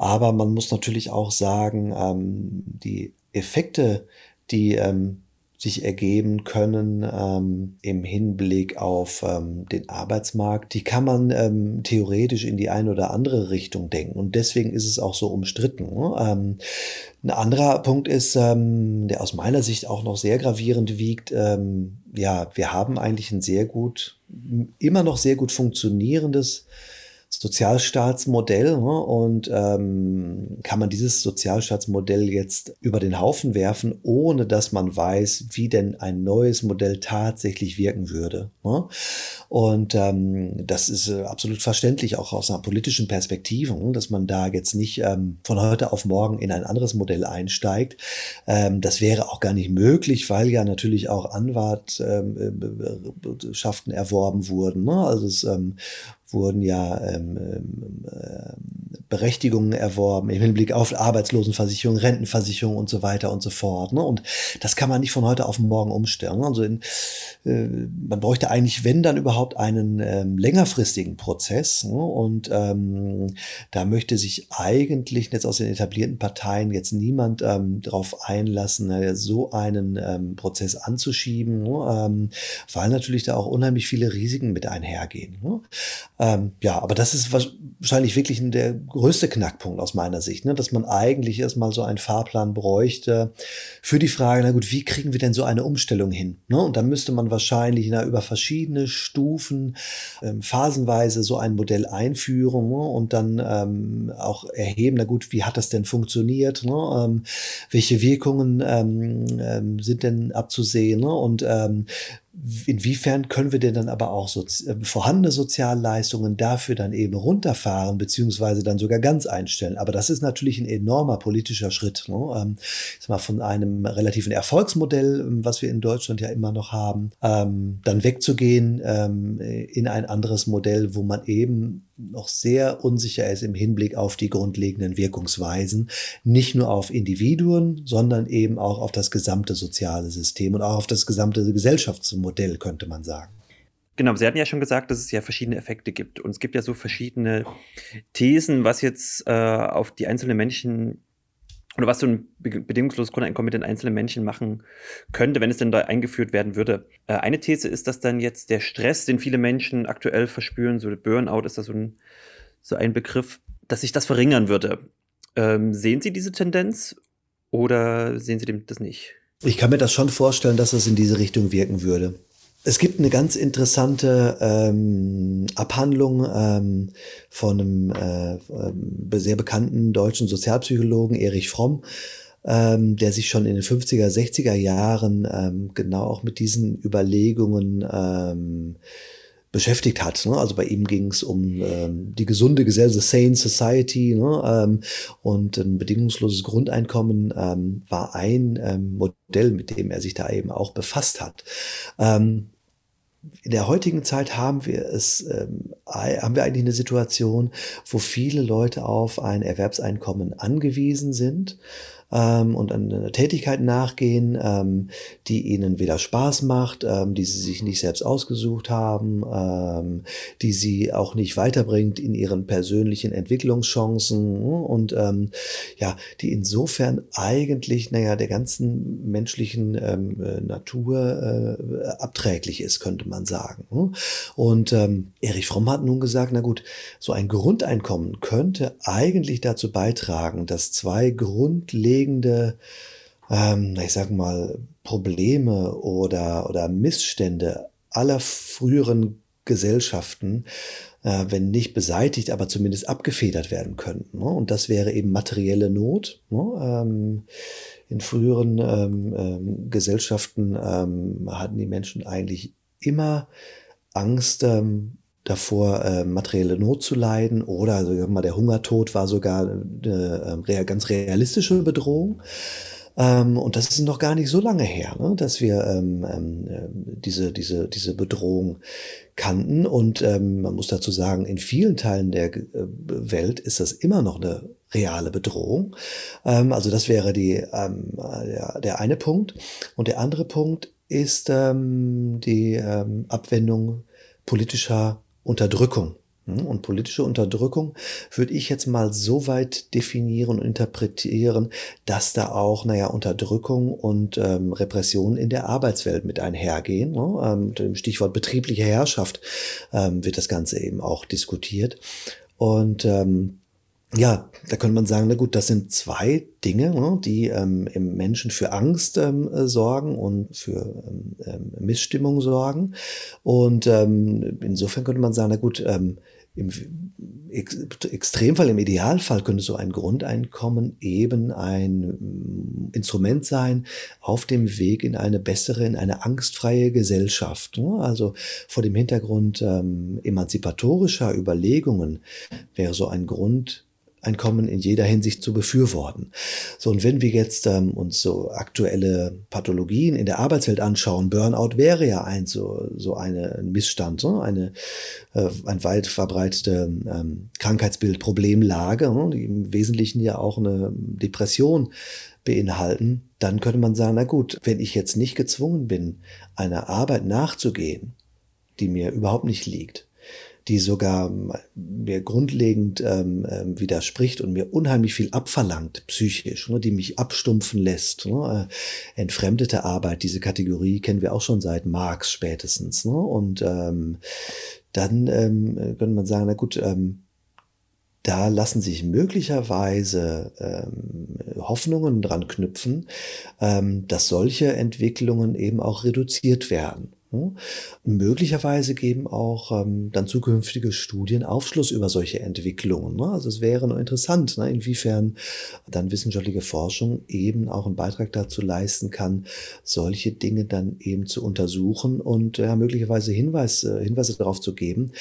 Aber man muss natürlich auch sagen, ähm, die Effekte, die ähm, sich ergeben können ähm, im Hinblick auf ähm, den Arbeitsmarkt, die kann man ähm, theoretisch in die eine oder andere Richtung denken. Und deswegen ist es auch so umstritten. Ne? Ähm, ein anderer Punkt ist, ähm, der aus meiner Sicht auch noch sehr gravierend wiegt. Ähm, ja, wir haben eigentlich ein sehr gut, immer noch sehr gut funktionierendes Sozialstaatsmodell ne? und ähm, kann man dieses Sozialstaatsmodell jetzt über den Haufen werfen, ohne dass man weiß, wie denn ein neues Modell tatsächlich wirken würde. Ne? Und ähm, das ist äh, absolut verständlich, auch aus einer politischen Perspektive, ne? dass man da jetzt nicht ähm, von heute auf morgen in ein anderes Modell einsteigt. Ähm, das wäre auch gar nicht möglich, weil ja natürlich auch Anwartschaften ähm, erworben wurden. Ne? Also es ähm, wurden ja ähm, ähm, äh, Berechtigungen erworben im Hinblick auf Arbeitslosenversicherung, Rentenversicherung und so weiter und so fort. Ne? Und das kann man nicht von heute auf morgen umstellen. Also in, man bräuchte eigentlich, wenn dann überhaupt, einen ähm, längerfristigen Prozess. Ne? Und ähm, da möchte sich eigentlich jetzt aus den etablierten Parteien jetzt niemand ähm, darauf einlassen, äh, so einen ähm, Prozess anzuschieben, ne? ähm, weil natürlich da auch unheimlich viele Risiken mit einhergehen. Ne? Ähm, ja, aber das ist wahrscheinlich wirklich der größte Knackpunkt aus meiner Sicht, ne? dass man eigentlich erstmal so einen Fahrplan bräuchte für die Frage, na gut, wie kriegen wir denn so eine Umstellung hin? Ne? Und da müsste man wahrscheinlich na, über verschiedene Stufen ähm, phasenweise so ein Modell einführen ne? und dann ähm, auch erheben, na gut, wie hat das denn funktioniert? Ne? Ähm, welche Wirkungen ähm, ähm, sind denn abzusehen? Ne? Und ähm, Inwiefern können wir denn dann aber auch so, äh, vorhandene Sozialleistungen dafür dann eben runterfahren, beziehungsweise dann sogar ganz einstellen? Aber das ist natürlich ein enormer politischer Schritt. Ne? Ähm, ich mal, von einem relativen Erfolgsmodell, ähm, was wir in Deutschland ja immer noch haben, ähm, dann wegzugehen ähm, in ein anderes Modell, wo man eben noch sehr unsicher ist im Hinblick auf die grundlegenden Wirkungsweisen, nicht nur auf Individuen, sondern eben auch auf das gesamte soziale System und auch auf das gesamte Gesellschaftsmodell, könnte man sagen. Genau, Sie hatten ja schon gesagt, dass es ja verschiedene Effekte gibt. Und es gibt ja so verschiedene Thesen, was jetzt äh, auf die einzelnen Menschen oder was so ein bedingungsloses Grundeinkommen mit den einzelnen Menschen machen könnte, wenn es denn da eingeführt werden würde. Äh, eine These ist, dass dann jetzt der Stress, den viele Menschen aktuell verspüren, so Burnout ist da so ein, so ein Begriff, dass sich das verringern würde. Ähm, sehen Sie diese Tendenz oder sehen Sie das nicht? Ich kann mir das schon vorstellen, dass es in diese Richtung wirken würde. Es gibt eine ganz interessante ähm, Abhandlung ähm, von einem äh, sehr bekannten deutschen Sozialpsychologen, Erich Fromm, ähm, der sich schon in den 50er, 60er Jahren ähm, genau auch mit diesen Überlegungen ähm, beschäftigt hat. Ne? Also bei ihm ging es um ähm, die gesunde Gesellschaft, Sane Society ne? ähm, und ein bedingungsloses Grundeinkommen ähm, war ein ähm, Modell, mit dem er sich da eben auch befasst hat. Ähm, in der heutigen Zeit haben wir es, ähm, haben wir eigentlich eine Situation, wo viele Leute auf ein Erwerbseinkommen angewiesen sind ähm, und einer Tätigkeit nachgehen, ähm, die ihnen weder Spaß macht, ähm, die sie sich nicht selbst ausgesucht haben, ähm, die sie auch nicht weiterbringt in ihren persönlichen Entwicklungschancen und ähm, ja, die insofern eigentlich, naja, der ganzen menschlichen ähm, äh, Natur äh, abträglich ist, könnte man sagen. Und ähm, Erich Fromm hat nun gesagt, na gut, so ein Grundeinkommen könnte eigentlich dazu beitragen, dass zwei grundlegende grundlegende, ähm, ich sag mal, Probleme oder, oder Missstände aller früheren Gesellschaften, äh, wenn nicht beseitigt, aber zumindest abgefedert werden könnten. Ne? Und das wäre eben materielle Not. Ne? Ähm, in früheren ähm, ähm, Gesellschaften ähm, hatten die Menschen eigentlich immer Angst, ähm, davor, äh, materielle Not zu leiden oder also, mal, der Hungertod war sogar eine äh, ganz realistische Bedrohung. Ähm, und das ist noch gar nicht so lange her, ne, dass wir ähm, ähm, diese, diese, diese Bedrohung kannten. Und ähm, man muss dazu sagen, in vielen Teilen der äh, Welt ist das immer noch eine reale Bedrohung. Ähm, also das wäre die, ähm, der, der eine Punkt. Und der andere Punkt ist ähm, die ähm, Abwendung politischer Unterdrückung. Hm? Und politische Unterdrückung würde ich jetzt mal so weit definieren und interpretieren, dass da auch, naja, Unterdrückung und ähm, Repression in der Arbeitswelt mit einhergehen. Ne? Ähm, unter dem Stichwort betriebliche Herrschaft ähm, wird das Ganze eben auch diskutiert. Und ähm, ja, da könnte man sagen, na gut, das sind zwei Dinge, ne, die ähm, im Menschen für Angst ähm, äh, sorgen und für ähm, ähm, Missstimmung sorgen. Und ähm, insofern könnte man sagen, na gut, ähm, im Ex Extremfall, im Idealfall könnte so ein Grundeinkommen eben ein mm, Instrument sein auf dem Weg in eine bessere, in eine angstfreie Gesellschaft. Ne? Also vor dem Hintergrund ähm, emanzipatorischer Überlegungen wäre so ein Grund Einkommen in jeder Hinsicht zu befürworten. So, und wenn wir jetzt ähm, uns so aktuelle Pathologien in der Arbeitswelt anschauen, Burnout wäre ja ein so, so eine, ein Missstand, ne? eine, äh, ein weit verbreitete ähm, Krankheitsbild, Problemlage, ne? die im Wesentlichen ja auch eine Depression beinhalten, dann könnte man sagen, na gut, wenn ich jetzt nicht gezwungen bin, einer Arbeit nachzugehen, die mir überhaupt nicht liegt, die sogar mir grundlegend ähm, ähm, widerspricht und mir unheimlich viel abverlangt, psychisch, ne, die mich abstumpfen lässt. Ne, äh, entfremdete Arbeit, diese Kategorie kennen wir auch schon seit Marx spätestens. Ne, und ähm, dann ähm, könnte man sagen, na gut, ähm, da lassen sich möglicherweise ähm, Hoffnungen dran knüpfen, ähm, dass solche Entwicklungen eben auch reduziert werden. Hm? Möglicherweise geben auch ähm, dann zukünftige Studien Aufschluss über solche Entwicklungen. Ne? Also es wäre nur interessant, ne, inwiefern dann wissenschaftliche Forschung eben auch einen Beitrag dazu leisten kann, solche Dinge dann eben zu untersuchen und ja, möglicherweise Hinweis, äh, Hinweise darauf zu geben,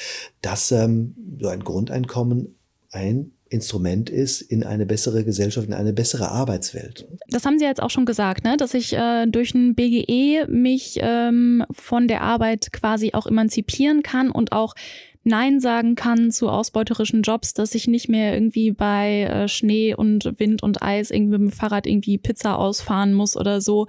dass ähm, so ein Grundeinkommen ein Instrument ist in eine bessere Gesellschaft, in eine bessere Arbeitswelt. Das haben Sie jetzt auch schon gesagt, ne? dass ich äh, durch ein BGE mich ähm, von der Arbeit quasi auch emanzipieren kann und auch Nein sagen kann zu ausbeuterischen Jobs, dass ich nicht mehr irgendwie bei äh, Schnee und Wind und Eis irgendwie mit dem Fahrrad irgendwie Pizza ausfahren muss oder so.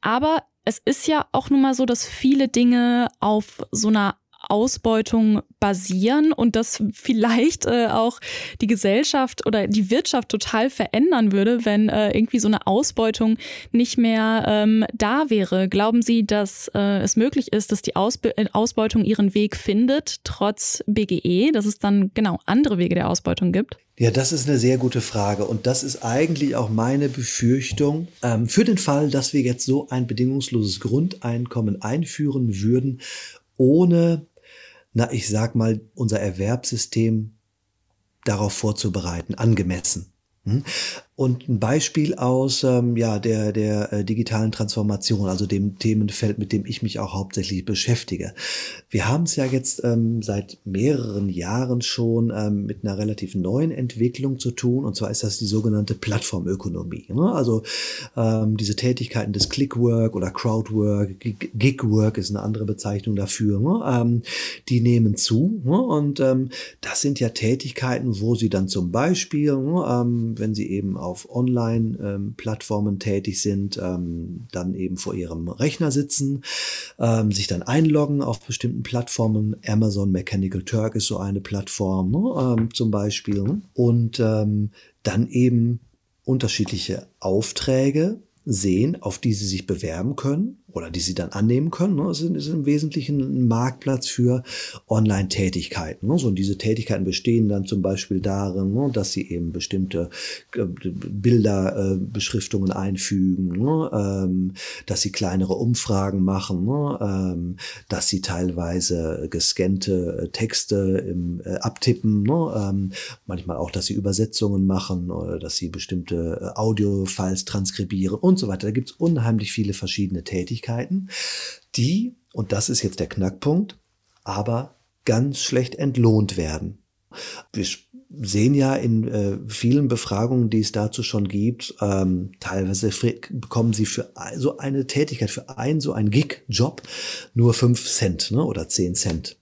Aber es ist ja auch nun mal so, dass viele Dinge auf so einer Ausbeutung basieren und das vielleicht äh, auch die Gesellschaft oder die Wirtschaft total verändern würde, wenn äh, irgendwie so eine Ausbeutung nicht mehr ähm, da wäre. Glauben Sie, dass äh, es möglich ist, dass die Ausbe äh, Ausbeutung ihren Weg findet, trotz BGE, dass es dann genau andere Wege der Ausbeutung gibt? Ja, das ist eine sehr gute Frage und das ist eigentlich auch meine Befürchtung ähm, für den Fall, dass wir jetzt so ein bedingungsloses Grundeinkommen einführen würden, ohne na, ich sag mal, unser Erwerbssystem darauf vorzubereiten, angemessen. Und ein Beispiel aus ähm, ja, der, der äh, digitalen Transformation, also dem Themenfeld, mit dem ich mich auch hauptsächlich beschäftige. Wir haben es ja jetzt ähm, seit mehreren Jahren schon ähm, mit einer relativ neuen Entwicklung zu tun, und zwar ist das die sogenannte Plattformökonomie. Ne? Also ähm, diese Tätigkeiten des Clickwork oder Crowdwork, Gigwork ist eine andere Bezeichnung dafür, ne? ähm, die nehmen zu. Ne? Und ähm, das sind ja Tätigkeiten, wo sie dann zum Beispiel, ne, ähm, wenn sie eben auf Online-Plattformen tätig sind, ähm, dann eben vor ihrem Rechner sitzen, ähm, sich dann einloggen auf bestimmten Plattformen. Amazon Mechanical Turk ist so eine Plattform ne, ähm, zum Beispiel. Und dann eben unterschiedliche Aufträge sehen, auf die sie sich bewerben können oder die sie dann annehmen können. Ne? Es ist im Wesentlichen ein Marktplatz für Online-Tätigkeiten. Ne? So, und diese Tätigkeiten bestehen dann zum Beispiel darin, ne, dass sie eben bestimmte äh, Bilderbeschriftungen äh, einfügen, ne? ähm, dass sie kleinere Umfragen machen, ne? ähm, dass sie teilweise gescannte äh, Texte im, äh, abtippen, ne? ähm, manchmal auch, dass sie Übersetzungen machen oder dass sie bestimmte äh, Audio-Files transkribieren und so weiter. Da gibt es unheimlich viele verschiedene Tätigkeiten. Tätigkeiten, die, und das ist jetzt der Knackpunkt, aber ganz schlecht entlohnt werden. Wir sehen ja in äh, vielen Befragungen, die es dazu schon gibt, ähm, teilweise bekommen sie für so eine Tätigkeit, für einen so einen Gig-Job nur fünf Cent ne, oder zehn Cent.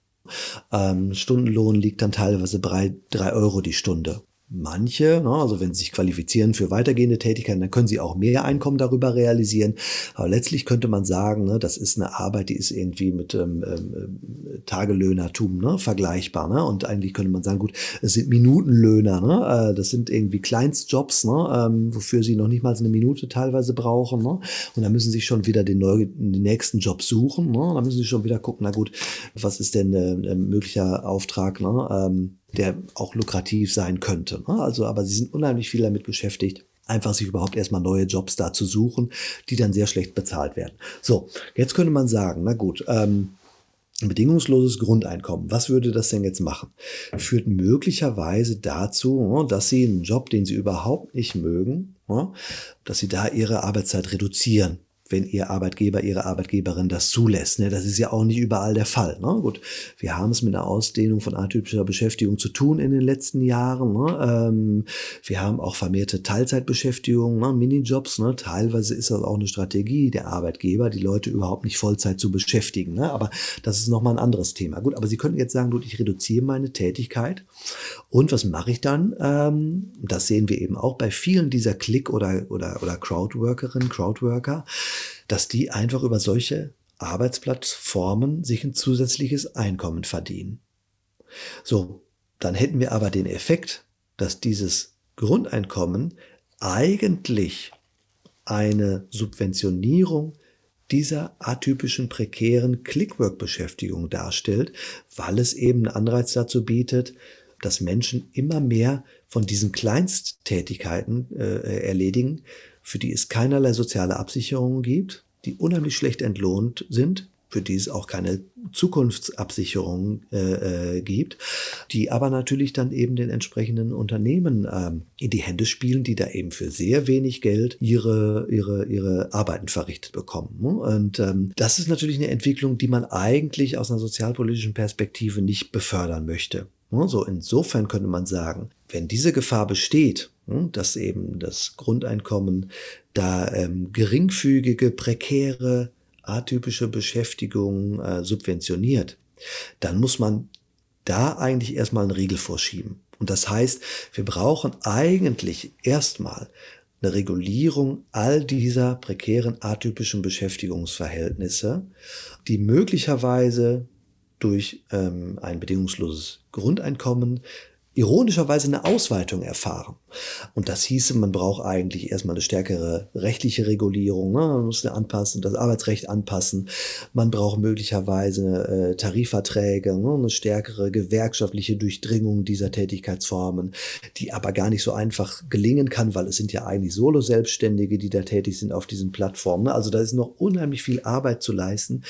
Ähm, Stundenlohn liegt dann teilweise bei drei Euro die Stunde. Manche, ne, also wenn sie sich qualifizieren für weitergehende Tätigkeiten, dann können sie auch mehr Einkommen darüber realisieren. Aber letztlich könnte man sagen, ne, das ist eine Arbeit, die ist irgendwie mit ähm, ähm, Tagelöhnertum ne, vergleichbar. Ne? Und eigentlich könnte man sagen, gut, es sind Minutenlöhner. Ne? Äh, das sind irgendwie Kleinstjobs, ne, ähm, wofür sie noch nicht mal eine Minute teilweise brauchen. Ne? Und dann müssen sie schon wieder den, neu, den nächsten Job suchen. Ne? Dann müssen sie schon wieder gucken, na gut, was ist denn äh, ein möglicher Auftrag? Ne? Der auch lukrativ sein könnte. Ne? Also, aber sie sind unheimlich viel damit beschäftigt, einfach sich überhaupt erstmal neue Jobs da zu suchen, die dann sehr schlecht bezahlt werden. So, jetzt könnte man sagen, na gut, ähm, bedingungsloses Grundeinkommen, was würde das denn jetzt machen? Führt möglicherweise dazu, ne, dass Sie einen Job, den Sie überhaupt nicht mögen, ne, dass Sie da Ihre Arbeitszeit reduzieren wenn Ihr Arbeitgeber, Ihre Arbeitgeberin das zulässt. Ne? Das ist ja auch nicht überall der Fall. Ne? Gut, wir haben es mit einer Ausdehnung von atypischer Beschäftigung zu tun in den letzten Jahren. Ne? Ähm, wir haben auch vermehrte Teilzeitbeschäftigung, ne? Minijobs. Ne? Teilweise ist das auch eine Strategie der Arbeitgeber, die Leute überhaupt nicht Vollzeit zu beschäftigen. Ne? Aber das ist nochmal ein anderes Thema. Gut, aber Sie könnten jetzt sagen, gut, ich reduziere meine Tätigkeit. Und was mache ich dann? Ähm, das sehen wir eben auch bei vielen dieser Klick- oder, oder, oder Crowdworkerinnen, Crowdworker dass die einfach über solche Arbeitsplattformen sich ein zusätzliches Einkommen verdienen. So, dann hätten wir aber den Effekt, dass dieses Grundeinkommen eigentlich eine Subventionierung dieser atypischen prekären Clickwork-Beschäftigung darstellt, weil es eben einen Anreiz dazu bietet, dass Menschen immer mehr von diesen Kleinsttätigkeiten äh, erledigen, für die es keinerlei soziale Absicherungen gibt, die unheimlich schlecht entlohnt sind, für die es auch keine Zukunftsabsicherung äh, äh, gibt, die aber natürlich dann eben den entsprechenden Unternehmen ähm, in die Hände spielen, die da eben für sehr wenig Geld ihre, ihre, ihre Arbeiten verrichtet bekommen. Ne? Und ähm, das ist natürlich eine Entwicklung, die man eigentlich aus einer sozialpolitischen Perspektive nicht befördern möchte. Ne? So insofern könnte man sagen, wenn diese Gefahr besteht, dass eben das Grundeinkommen da ähm, geringfügige, prekäre, atypische Beschäftigung äh, subventioniert, dann muss man da eigentlich erstmal einen Riegel vorschieben. Und das heißt, wir brauchen eigentlich erstmal eine Regulierung all dieser prekären, atypischen Beschäftigungsverhältnisse, die möglicherweise durch ähm, ein bedingungsloses Grundeinkommen ironischerweise eine Ausweitung erfahren. Und das hieße, man braucht eigentlich erstmal eine stärkere rechtliche Regulierung, ne? man muss anpassen, das Arbeitsrecht anpassen, man braucht möglicherweise äh, Tarifverträge, ne? eine stärkere gewerkschaftliche Durchdringung dieser Tätigkeitsformen, die aber gar nicht so einfach gelingen kann, weil es sind ja eigentlich Solo-Selbstständige, die da tätig sind auf diesen Plattformen. Ne? Also da ist noch unheimlich viel Arbeit zu leisten,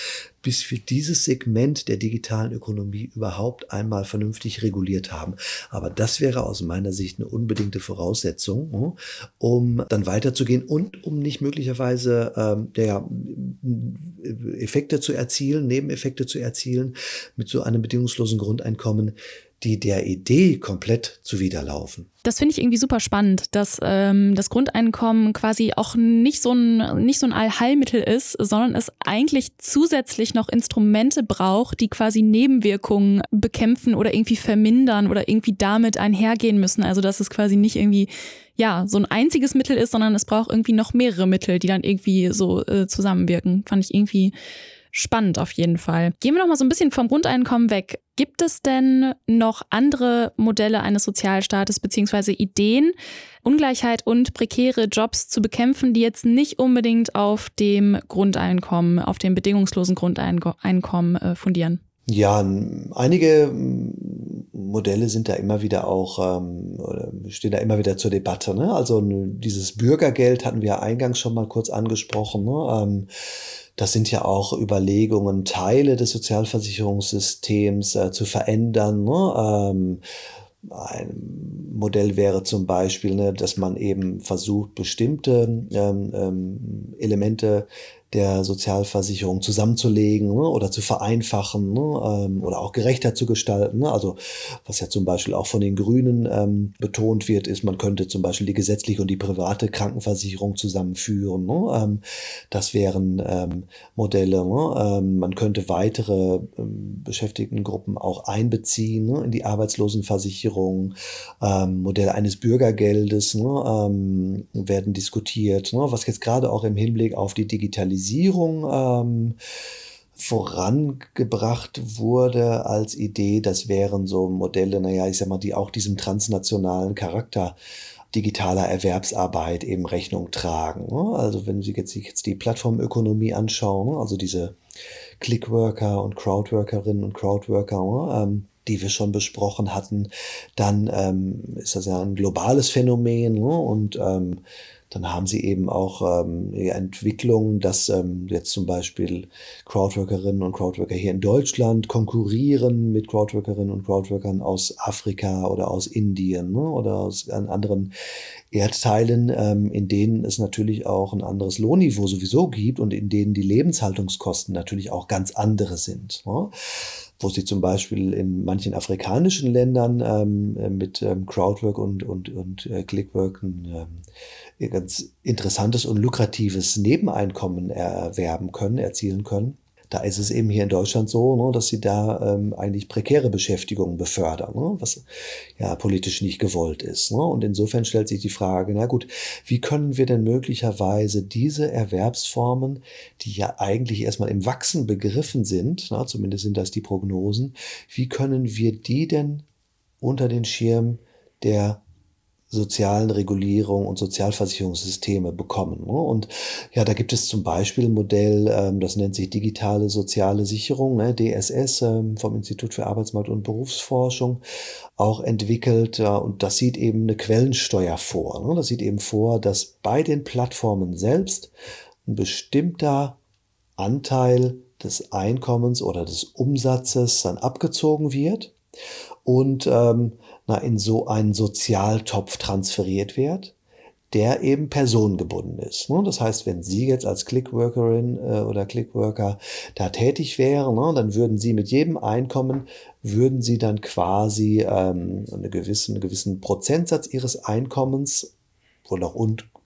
bis wir dieses Segment der digitalen Ökonomie überhaupt einmal vernünftig reguliert haben. Aber das wäre aus meiner Sicht eine unbedingte Voraussetzung, hm, um dann weiterzugehen und um nicht möglicherweise ähm, der Effekte zu erzielen, Nebeneffekte zu erzielen mit so einem bedingungslosen Grundeinkommen, die der Idee komplett zuwiderlaufen. Das finde ich irgendwie super spannend, dass ähm, das Grundeinkommen quasi auch nicht so ein nicht so ein Allheilmittel ist, sondern es eigentlich zusätzlich noch Instrumente braucht, die quasi Nebenwirkungen bekämpfen oder irgendwie vermindern oder irgendwie damit einhergehen müssen. Also dass es quasi nicht irgendwie ja so ein einziges Mittel ist, sondern es braucht irgendwie noch mehrere Mittel, die dann irgendwie so äh, zusammenwirken. Fand ich irgendwie spannend auf jeden Fall. Gehen wir noch mal so ein bisschen vom Grundeinkommen weg. Gibt es denn noch andere Modelle eines Sozialstaates beziehungsweise Ideen, Ungleichheit und prekäre Jobs zu bekämpfen, die jetzt nicht unbedingt auf dem Grundeinkommen, auf dem bedingungslosen Grundeinkommen äh, fundieren? Ja, einige Modelle sind da immer wieder auch, ähm, stehen da immer wieder zur Debatte. Ne? Also dieses Bürgergeld hatten wir eingangs schon mal kurz angesprochen. Ne? Ähm, das sind ja auch Überlegungen, Teile des Sozialversicherungssystems äh, zu verändern. Ne? Ähm, ein Modell wäre zum Beispiel, ne, dass man eben versucht, bestimmte ähm, ähm, Elemente der Sozialversicherung zusammenzulegen ne, oder zu vereinfachen ne, ähm, oder auch gerechter zu gestalten. Ne? Also was ja zum Beispiel auch von den Grünen ähm, betont wird, ist, man könnte zum Beispiel die gesetzliche und die private Krankenversicherung zusammenführen. Ne? Ähm, das wären ähm, Modelle. Ne? Ähm, man könnte weitere Beschäftigtengruppen auch einbeziehen ne, in die Arbeitslosenversicherung. Modelle eines Bürgergeldes werden diskutiert, was jetzt gerade auch im Hinblick auf die Digitalisierung Digitalisierung ähm, vorangebracht wurde als Idee. Das wären so Modelle, naja, ich sag mal, die auch diesem transnationalen Charakter digitaler Erwerbsarbeit eben Rechnung tragen. Ne? Also wenn Sie jetzt, sich jetzt die Plattformökonomie anschauen, ne? also diese Clickworker und Crowdworkerinnen und Crowdworker, ne? ähm, die wir schon besprochen hatten, dann ähm, ist das ja ein globales Phänomen und ähm, dann haben sie eben auch ähm, Entwicklungen, dass ähm, jetzt zum Beispiel Crowdworkerinnen und Crowdworker hier in Deutschland konkurrieren mit Crowdworkerinnen und Crowdworkern aus Afrika oder aus Indien ne, oder aus anderen Erdteilen, ähm, in denen es natürlich auch ein anderes Lohnniveau sowieso gibt und in denen die Lebenshaltungskosten natürlich auch ganz andere sind. Ne wo sie zum Beispiel in manchen afrikanischen Ländern ähm, mit ähm, Crowdwork und, und, und äh, Clickwork ein ähm, ganz interessantes und lukratives Nebeneinkommen erwerben können, erzielen können. Da ist es eben hier in Deutschland so, ne, dass sie da ähm, eigentlich prekäre Beschäftigungen befördern, ne, was ja politisch nicht gewollt ist. Ne? Und insofern stellt sich die Frage, na gut, wie können wir denn möglicherweise diese Erwerbsformen, die ja eigentlich erstmal im Wachsen begriffen sind, na, zumindest sind das die Prognosen, wie können wir die denn unter den Schirm der sozialen Regulierung und Sozialversicherungssysteme bekommen. Ne? Und ja, da gibt es zum Beispiel ein Modell, ähm, das nennt sich digitale soziale Sicherung, ne? DSS ähm, vom Institut für Arbeitsmarkt und Berufsforschung, auch entwickelt. Und das sieht eben eine Quellensteuer vor. Ne? Das sieht eben vor, dass bei den Plattformen selbst ein bestimmter Anteil des Einkommens oder des Umsatzes dann abgezogen wird und ähm, na, in so einen Sozialtopf transferiert wird, der eben personengebunden ist. Ne? Das heißt, wenn Sie jetzt als Clickworkerin äh, oder Clickworker da tätig wären, ne, dann würden Sie mit jedem Einkommen, würden Sie dann quasi ähm, einen, gewissen, einen gewissen Prozentsatz Ihres Einkommens, wo noch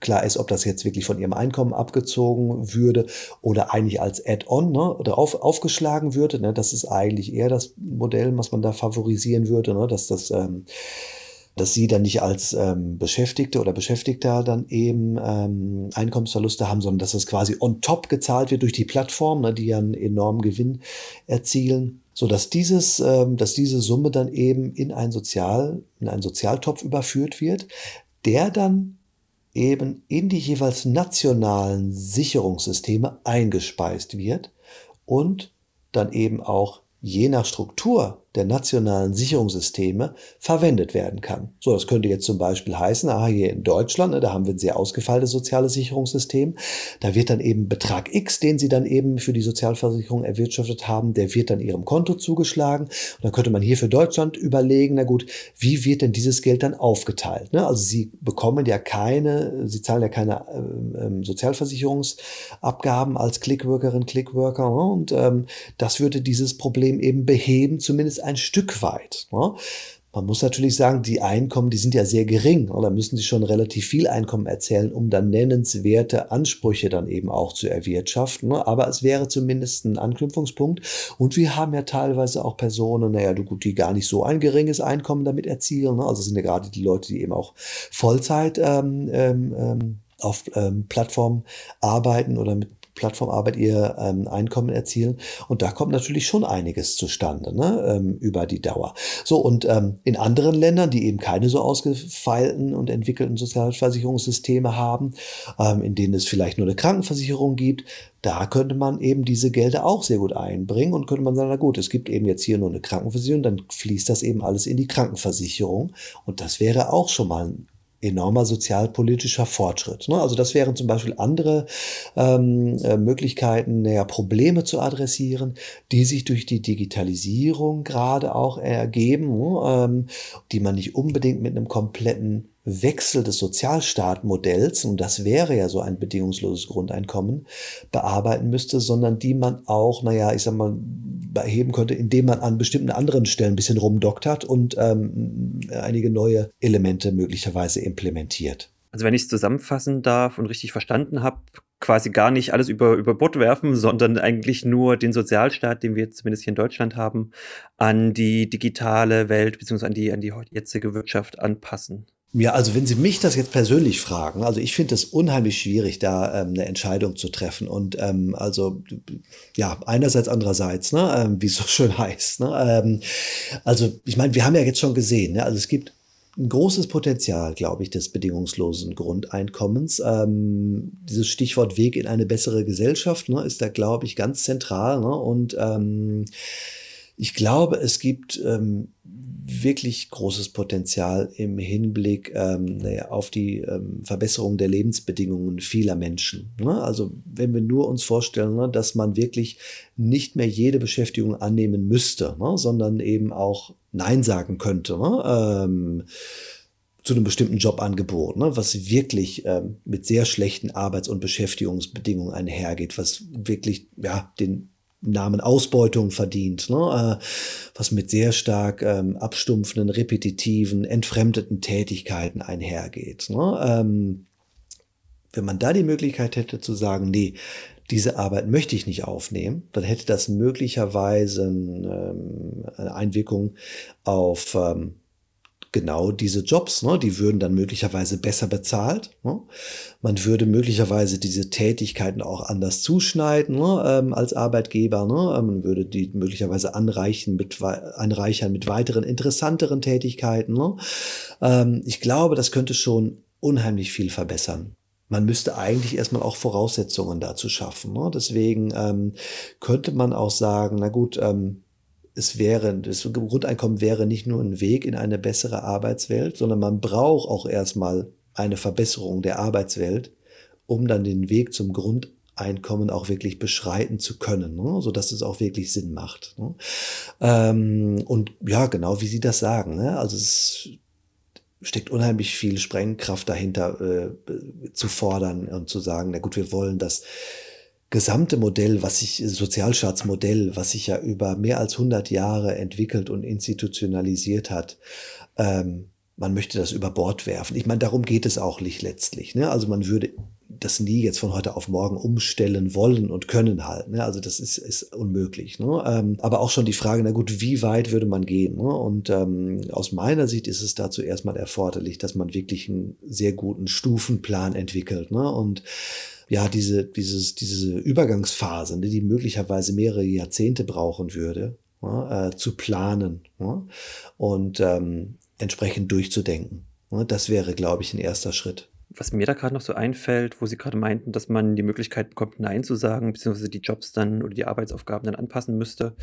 unklar ist, ob das jetzt wirklich von Ihrem Einkommen abgezogen würde oder eigentlich als Add-on ne, oder auf, aufgeschlagen würde. Ne? Das ist eigentlich eher das Modell, was man da favorisieren würde, ne? dass das ähm, dass sie dann nicht als ähm, Beschäftigte oder Beschäftigter dann eben ähm, Einkommensverluste haben, sondern dass es quasi on top gezahlt wird durch die Plattform, ne, die ja einen enormen Gewinn erzielen, so dass dieses, ähm, dass diese Summe dann eben in ein Sozial, in einen Sozialtopf überführt wird, der dann eben in die jeweils nationalen Sicherungssysteme eingespeist wird und dann eben auch je nach Struktur der nationalen Sicherungssysteme verwendet werden kann. So, das könnte jetzt zum Beispiel heißen, ah, hier in Deutschland, ne, da haben wir ein sehr ausgefeiltes soziales Sicherungssystem. Da wird dann eben Betrag X, den Sie dann eben für die Sozialversicherung erwirtschaftet haben, der wird dann Ihrem Konto zugeschlagen. Und dann könnte man hier für Deutschland überlegen, na gut, wie wird denn dieses Geld dann aufgeteilt? Ne? Also Sie bekommen ja keine, Sie zahlen ja keine äh, äh, Sozialversicherungsabgaben als Clickworkerin, Clickworker. Und ähm, das würde dieses Problem eben beheben, zumindest ein Stück weit. Ne? Man muss natürlich sagen, die Einkommen, die sind ja sehr gering. Da müssen sie schon relativ viel Einkommen erzählen, um dann nennenswerte Ansprüche dann eben auch zu erwirtschaften. Ne? Aber es wäre zumindest ein Anknüpfungspunkt. Und wir haben ja teilweise auch Personen, naja, du gut, die gar nicht so ein geringes Einkommen damit erzielen. Ne? Also sind ja gerade die Leute, die eben auch Vollzeit ähm, ähm, ähm auf ähm, Plattformen arbeiten oder mit Plattformarbeit ihr ähm, Einkommen erzielen. Und da kommt natürlich schon einiges zustande ne, ähm, über die Dauer. So, und ähm, in anderen Ländern, die eben keine so ausgefeilten und entwickelten Sozialversicherungssysteme haben, ähm, in denen es vielleicht nur eine Krankenversicherung gibt, da könnte man eben diese Gelder auch sehr gut einbringen und könnte man sagen, na gut, es gibt eben jetzt hier nur eine Krankenversicherung, dann fließt das eben alles in die Krankenversicherung. Und das wäre auch schon mal ein enormer sozialpolitischer Fortschritt. Ne? Also das wären zum Beispiel andere ähm, äh, Möglichkeiten, näher Probleme zu adressieren, die sich durch die Digitalisierung gerade auch ergeben, ähm, die man nicht unbedingt mit einem kompletten Wechsel des Sozialstaatmodells, und das wäre ja so ein bedingungsloses Grundeinkommen, bearbeiten müsste, sondern die man auch, naja, ich sag mal, beheben könnte, indem man an bestimmten anderen Stellen ein bisschen rumdoktert und ähm, einige neue Elemente möglicherweise implementiert. Also wenn ich es zusammenfassen darf und richtig verstanden habe, quasi gar nicht alles über, über Bord werfen, sondern eigentlich nur den Sozialstaat, den wir zumindest hier in Deutschland haben, an die digitale Welt bzw. an die, an die jetzige Wirtschaft anpassen. Ja, also wenn Sie mich das jetzt persönlich fragen, also ich finde es unheimlich schwierig, da ähm, eine Entscheidung zu treffen. Und ähm, also ja, einerseits, andererseits, ne, ähm, wie es so <laughs> schön heißt. Ne? Ähm, also ich meine, wir haben ja jetzt schon gesehen, ne? also es gibt ein großes Potenzial, glaube ich, des bedingungslosen Grundeinkommens. Ähm, dieses Stichwort Weg in eine bessere Gesellschaft ne, ist da, glaube ich, ganz zentral. Ne? Und ähm, ich glaube, es gibt ähm, wirklich großes Potenzial im Hinblick ähm, auf die ähm, Verbesserung der Lebensbedingungen vieler Menschen. Ne? Also wenn wir nur uns vorstellen, ne, dass man wirklich nicht mehr jede Beschäftigung annehmen müsste, ne, sondern eben auch Nein sagen könnte. Ne? Ähm, zu einem bestimmten Jobangebot, ne, was wirklich ähm, mit sehr schlechten Arbeits- und Beschäftigungsbedingungen einhergeht, was wirklich ja den Namen Ausbeutung verdient, ne? äh, was mit sehr stark ähm, abstumpfenden, repetitiven, entfremdeten Tätigkeiten einhergeht. Ne? Ähm, wenn man da die Möglichkeit hätte zu sagen, nee, diese Arbeit möchte ich nicht aufnehmen, dann hätte das möglicherweise ähm, eine Einwirkung auf ähm, genau diese Jobs, ne, die würden dann möglicherweise besser bezahlt. Ne? Man würde möglicherweise diese Tätigkeiten auch anders zuschneiden ne, ähm, als Arbeitgeber. Ne? Ähm, man würde die möglicherweise anreichen mit, anreichern mit weiteren interessanteren Tätigkeiten. Ne? Ähm, ich glaube, das könnte schon unheimlich viel verbessern man müsste eigentlich erstmal auch Voraussetzungen dazu schaffen. Ne? Deswegen ähm, könnte man auch sagen, na gut, ähm, es wäre, das Grundeinkommen wäre nicht nur ein Weg in eine bessere Arbeitswelt, sondern man braucht auch erstmal eine Verbesserung der Arbeitswelt, um dann den Weg zum Grundeinkommen auch wirklich beschreiten zu können, ne? sodass es auch wirklich Sinn macht. Ne? Ähm, und ja, genau wie Sie das sagen. Ne? Also es steckt unheimlich viel Sprengkraft dahinter, äh, zu fordern und zu sagen, na gut, wir wollen das gesamte Modell, was sich, Sozialstaatsmodell, was sich ja über mehr als 100 Jahre entwickelt und institutionalisiert hat, ähm, man möchte das über Bord werfen. Ich meine, darum geht es auch nicht letztlich. Ne? Also man würde das nie jetzt von heute auf morgen umstellen wollen und können halt. Ne? Also das ist, ist unmöglich. Ne? Ähm, aber auch schon die Frage, na gut, wie weit würde man gehen? Ne? Und ähm, aus meiner Sicht ist es dazu erstmal erforderlich, dass man wirklich einen sehr guten Stufenplan entwickelt. Ne? Und ja, diese, dieses, diese Übergangsphase, ne, die möglicherweise mehrere Jahrzehnte brauchen würde, ja, äh, zu planen ja, und ähm, entsprechend durchzudenken. Ja, das wäre, glaube ich, ein erster Schritt. Was mir da gerade noch so einfällt, wo Sie gerade meinten, dass man die Möglichkeit bekommt, Nein zu sagen, beziehungsweise die Jobs dann oder die Arbeitsaufgaben dann anpassen müsste.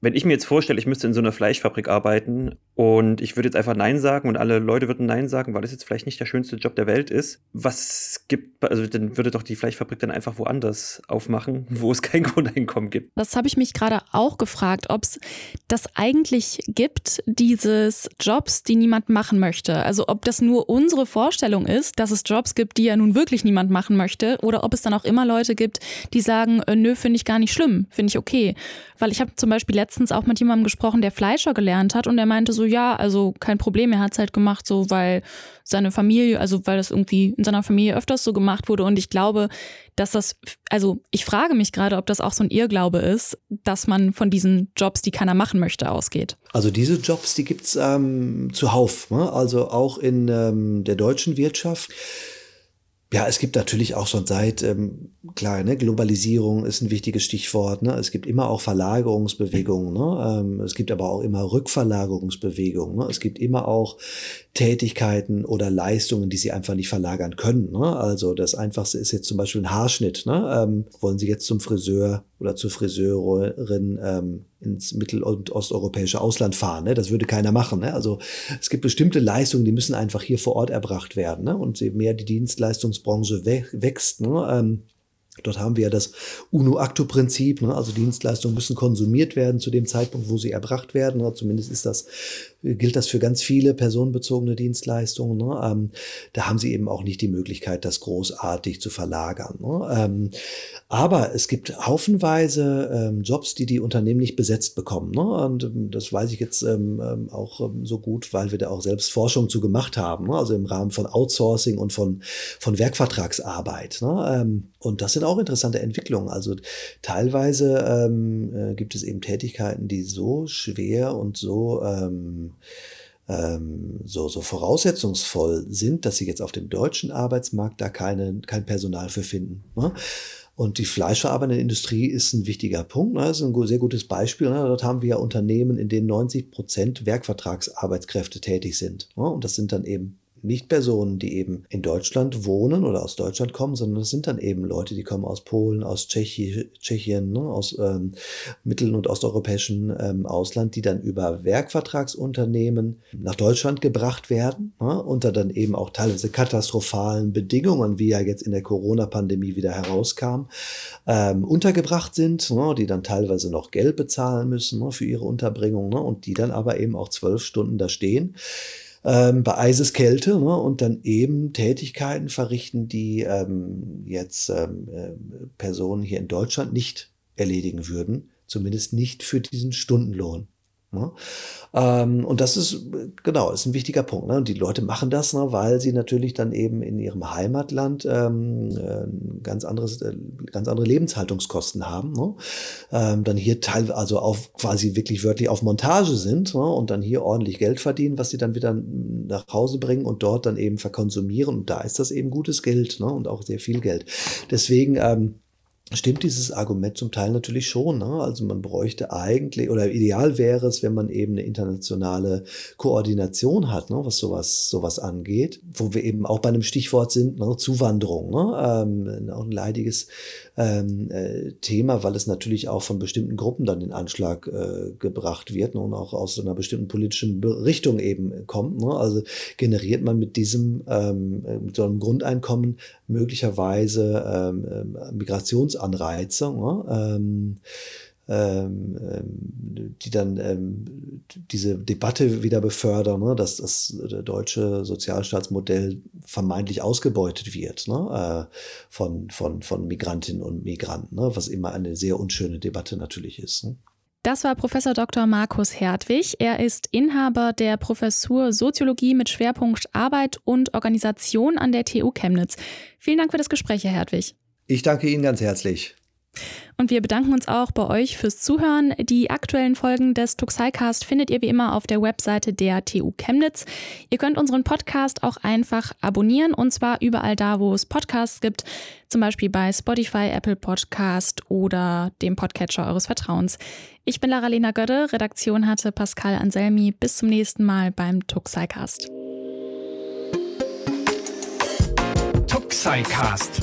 Wenn ich mir jetzt vorstelle, ich müsste in so einer Fleischfabrik arbeiten und ich würde jetzt einfach Nein sagen und alle Leute würden Nein sagen, weil das jetzt vielleicht nicht der schönste Job der Welt ist, was gibt, also dann würde doch die Fleischfabrik dann einfach woanders aufmachen, wo es kein <laughs> Grundeinkommen gibt. Das habe ich mich gerade auch gefragt, ob es das eigentlich gibt, dieses Jobs, die niemand machen möchte. Also ob das nur unsere Vorstellung ist, dass es Jobs gibt, die ja nun wirklich niemand machen möchte, oder ob es dann auch immer Leute gibt, die sagen, äh, nö, finde ich gar nicht schlimm, finde ich okay. Weil ich habe zum Beispiel letztens auch mit jemandem gesprochen, der Fleischer gelernt hat und der meinte so, ja, also kein Problem, er hat es halt gemacht, so weil seine Familie, also weil das irgendwie in seiner Familie öfters so gemacht wurde. Und ich glaube, dass das, also ich frage mich gerade, ob das auch so ein Irrglaube ist, dass man von diesen Jobs, die keiner machen möchte, ausgeht. Also diese Jobs, die gibt es ähm, zuhauf, ne? also auch in ähm, der deutschen Wirtschaft. Ja, es gibt natürlich auch schon seit, ähm, klar, ne, Globalisierung ist ein wichtiges Stichwort. Ne? Es gibt immer auch Verlagerungsbewegungen. Ne? Ähm, es gibt aber auch immer Rückverlagerungsbewegungen. Ne? Es gibt immer auch Tätigkeiten oder Leistungen, die sie einfach nicht verlagern können. Ne? Also das Einfachste ist jetzt zum Beispiel ein Haarschnitt. Ne? Ähm, wollen Sie jetzt zum Friseur oder zur Friseurin ähm, ins mittel- und osteuropäische Ausland fahren? Ne? Das würde keiner machen. Ne? Also es gibt bestimmte Leistungen, die müssen einfach hier vor Ort erbracht werden. Ne? Und je mehr die Dienstleistungsbranche wächst, ne? ähm, Dort haben wir ja das UNO-Acto-Prinzip, ne? also Dienstleistungen müssen konsumiert werden zu dem Zeitpunkt, wo sie erbracht werden. Ne? Zumindest ist das gilt das für ganz viele personenbezogene Dienstleistungen. Ne? Ähm, da haben sie eben auch nicht die Möglichkeit, das großartig zu verlagern. Ne? Ähm, aber es gibt haufenweise ähm, Jobs, die die Unternehmen nicht besetzt bekommen. Ne? Und ähm, das weiß ich jetzt ähm, ähm, auch so gut, weil wir da auch selbst Forschung zu gemacht haben. Ne? Also im Rahmen von Outsourcing und von, von Werkvertragsarbeit. Und das sind auch interessante Entwicklungen. Also teilweise äh, gibt es eben Tätigkeiten, die so schwer und so ähm, ähm, so, so voraussetzungsvoll sind, dass sie jetzt auf dem deutschen Arbeitsmarkt da keine, kein Personal für finden. Ne? Und die fleischverarbeitende Industrie ist ein wichtiger Punkt. Ne? Das ist ein sehr gutes Beispiel. Ne? Dort haben wir ja Unternehmen, in denen 90 Prozent Werkvertragsarbeitskräfte tätig sind. Ne? Und das sind dann eben nicht Personen, die eben in Deutschland wohnen oder aus Deutschland kommen, sondern es sind dann eben Leute, die kommen aus Polen, aus Tschechi Tschechien, ne, aus ähm, mittel- und osteuropäischen ähm, Ausland, die dann über Werkvertragsunternehmen nach Deutschland gebracht werden, ne, unter dann eben auch teilweise katastrophalen Bedingungen, wie ja jetzt in der Corona-Pandemie wieder herauskam, ähm, untergebracht sind, ne, die dann teilweise noch Geld bezahlen müssen ne, für ihre Unterbringung ne, und die dann aber eben auch zwölf Stunden da stehen ähm, bei Eiseskälte ne, und dann eben Tätigkeiten verrichten, die ähm, jetzt ähm, äh, Personen hier in Deutschland nicht erledigen würden, zumindest nicht für diesen Stundenlohn. Ne? Ähm, und das ist, genau, ist ein wichtiger Punkt. Ne? Und die Leute machen das, ne, weil sie natürlich dann eben in ihrem Heimatland ähm, äh, ganz, anderes, äh, ganz andere Lebenshaltungskosten haben. Ne? Ähm, dann hier teilweise, also auf quasi wirklich wörtlich auf Montage sind ne? und dann hier ordentlich Geld verdienen, was sie dann wieder nach Hause bringen und dort dann eben verkonsumieren. Und da ist das eben gutes Geld ne? und auch sehr viel Geld. Deswegen, ähm, stimmt dieses Argument zum Teil natürlich schon. Ne? Also man bräuchte eigentlich, oder ideal wäre es, wenn man eben eine internationale Koordination hat, ne? was sowas, sowas angeht, wo wir eben auch bei einem Stichwort sind, ne? Zuwanderung. Ne? Ähm, auch ein leidiges ähm, äh, Thema, weil es natürlich auch von bestimmten Gruppen dann in Anschlag äh, gebracht wird ne? und auch aus einer bestimmten politischen Richtung eben kommt. Ne? Also generiert man mit diesem, ähm, mit so einem Grundeinkommen möglicherweise ähm, äh, Migrations Anreize, ne? ähm, ähm, ähm, die dann ähm, diese Debatte wieder befördern, ne? dass das deutsche Sozialstaatsmodell vermeintlich ausgebeutet wird ne? äh, von, von, von Migrantinnen und Migranten, ne? was immer eine sehr unschöne Debatte natürlich ist. Ne? Das war Professor Dr. Markus Hertwig. Er ist Inhaber der Professur Soziologie mit Schwerpunkt Arbeit und Organisation an der TU Chemnitz. Vielen Dank für das Gespräch, Herr Hertwig. Ich danke Ihnen ganz herzlich. Und wir bedanken uns auch bei euch fürs Zuhören. Die aktuellen Folgen des Tuxicast findet ihr wie immer auf der Webseite der TU Chemnitz. Ihr könnt unseren Podcast auch einfach abonnieren und zwar überall da, wo es Podcasts gibt, zum Beispiel bei Spotify, Apple Podcast oder dem Podcatcher eures Vertrauens. Ich bin Lara-Lena Gödde, Redaktion hatte Pascal Anselmi. Bis zum nächsten Mal beim Tuxicast. Tuxicast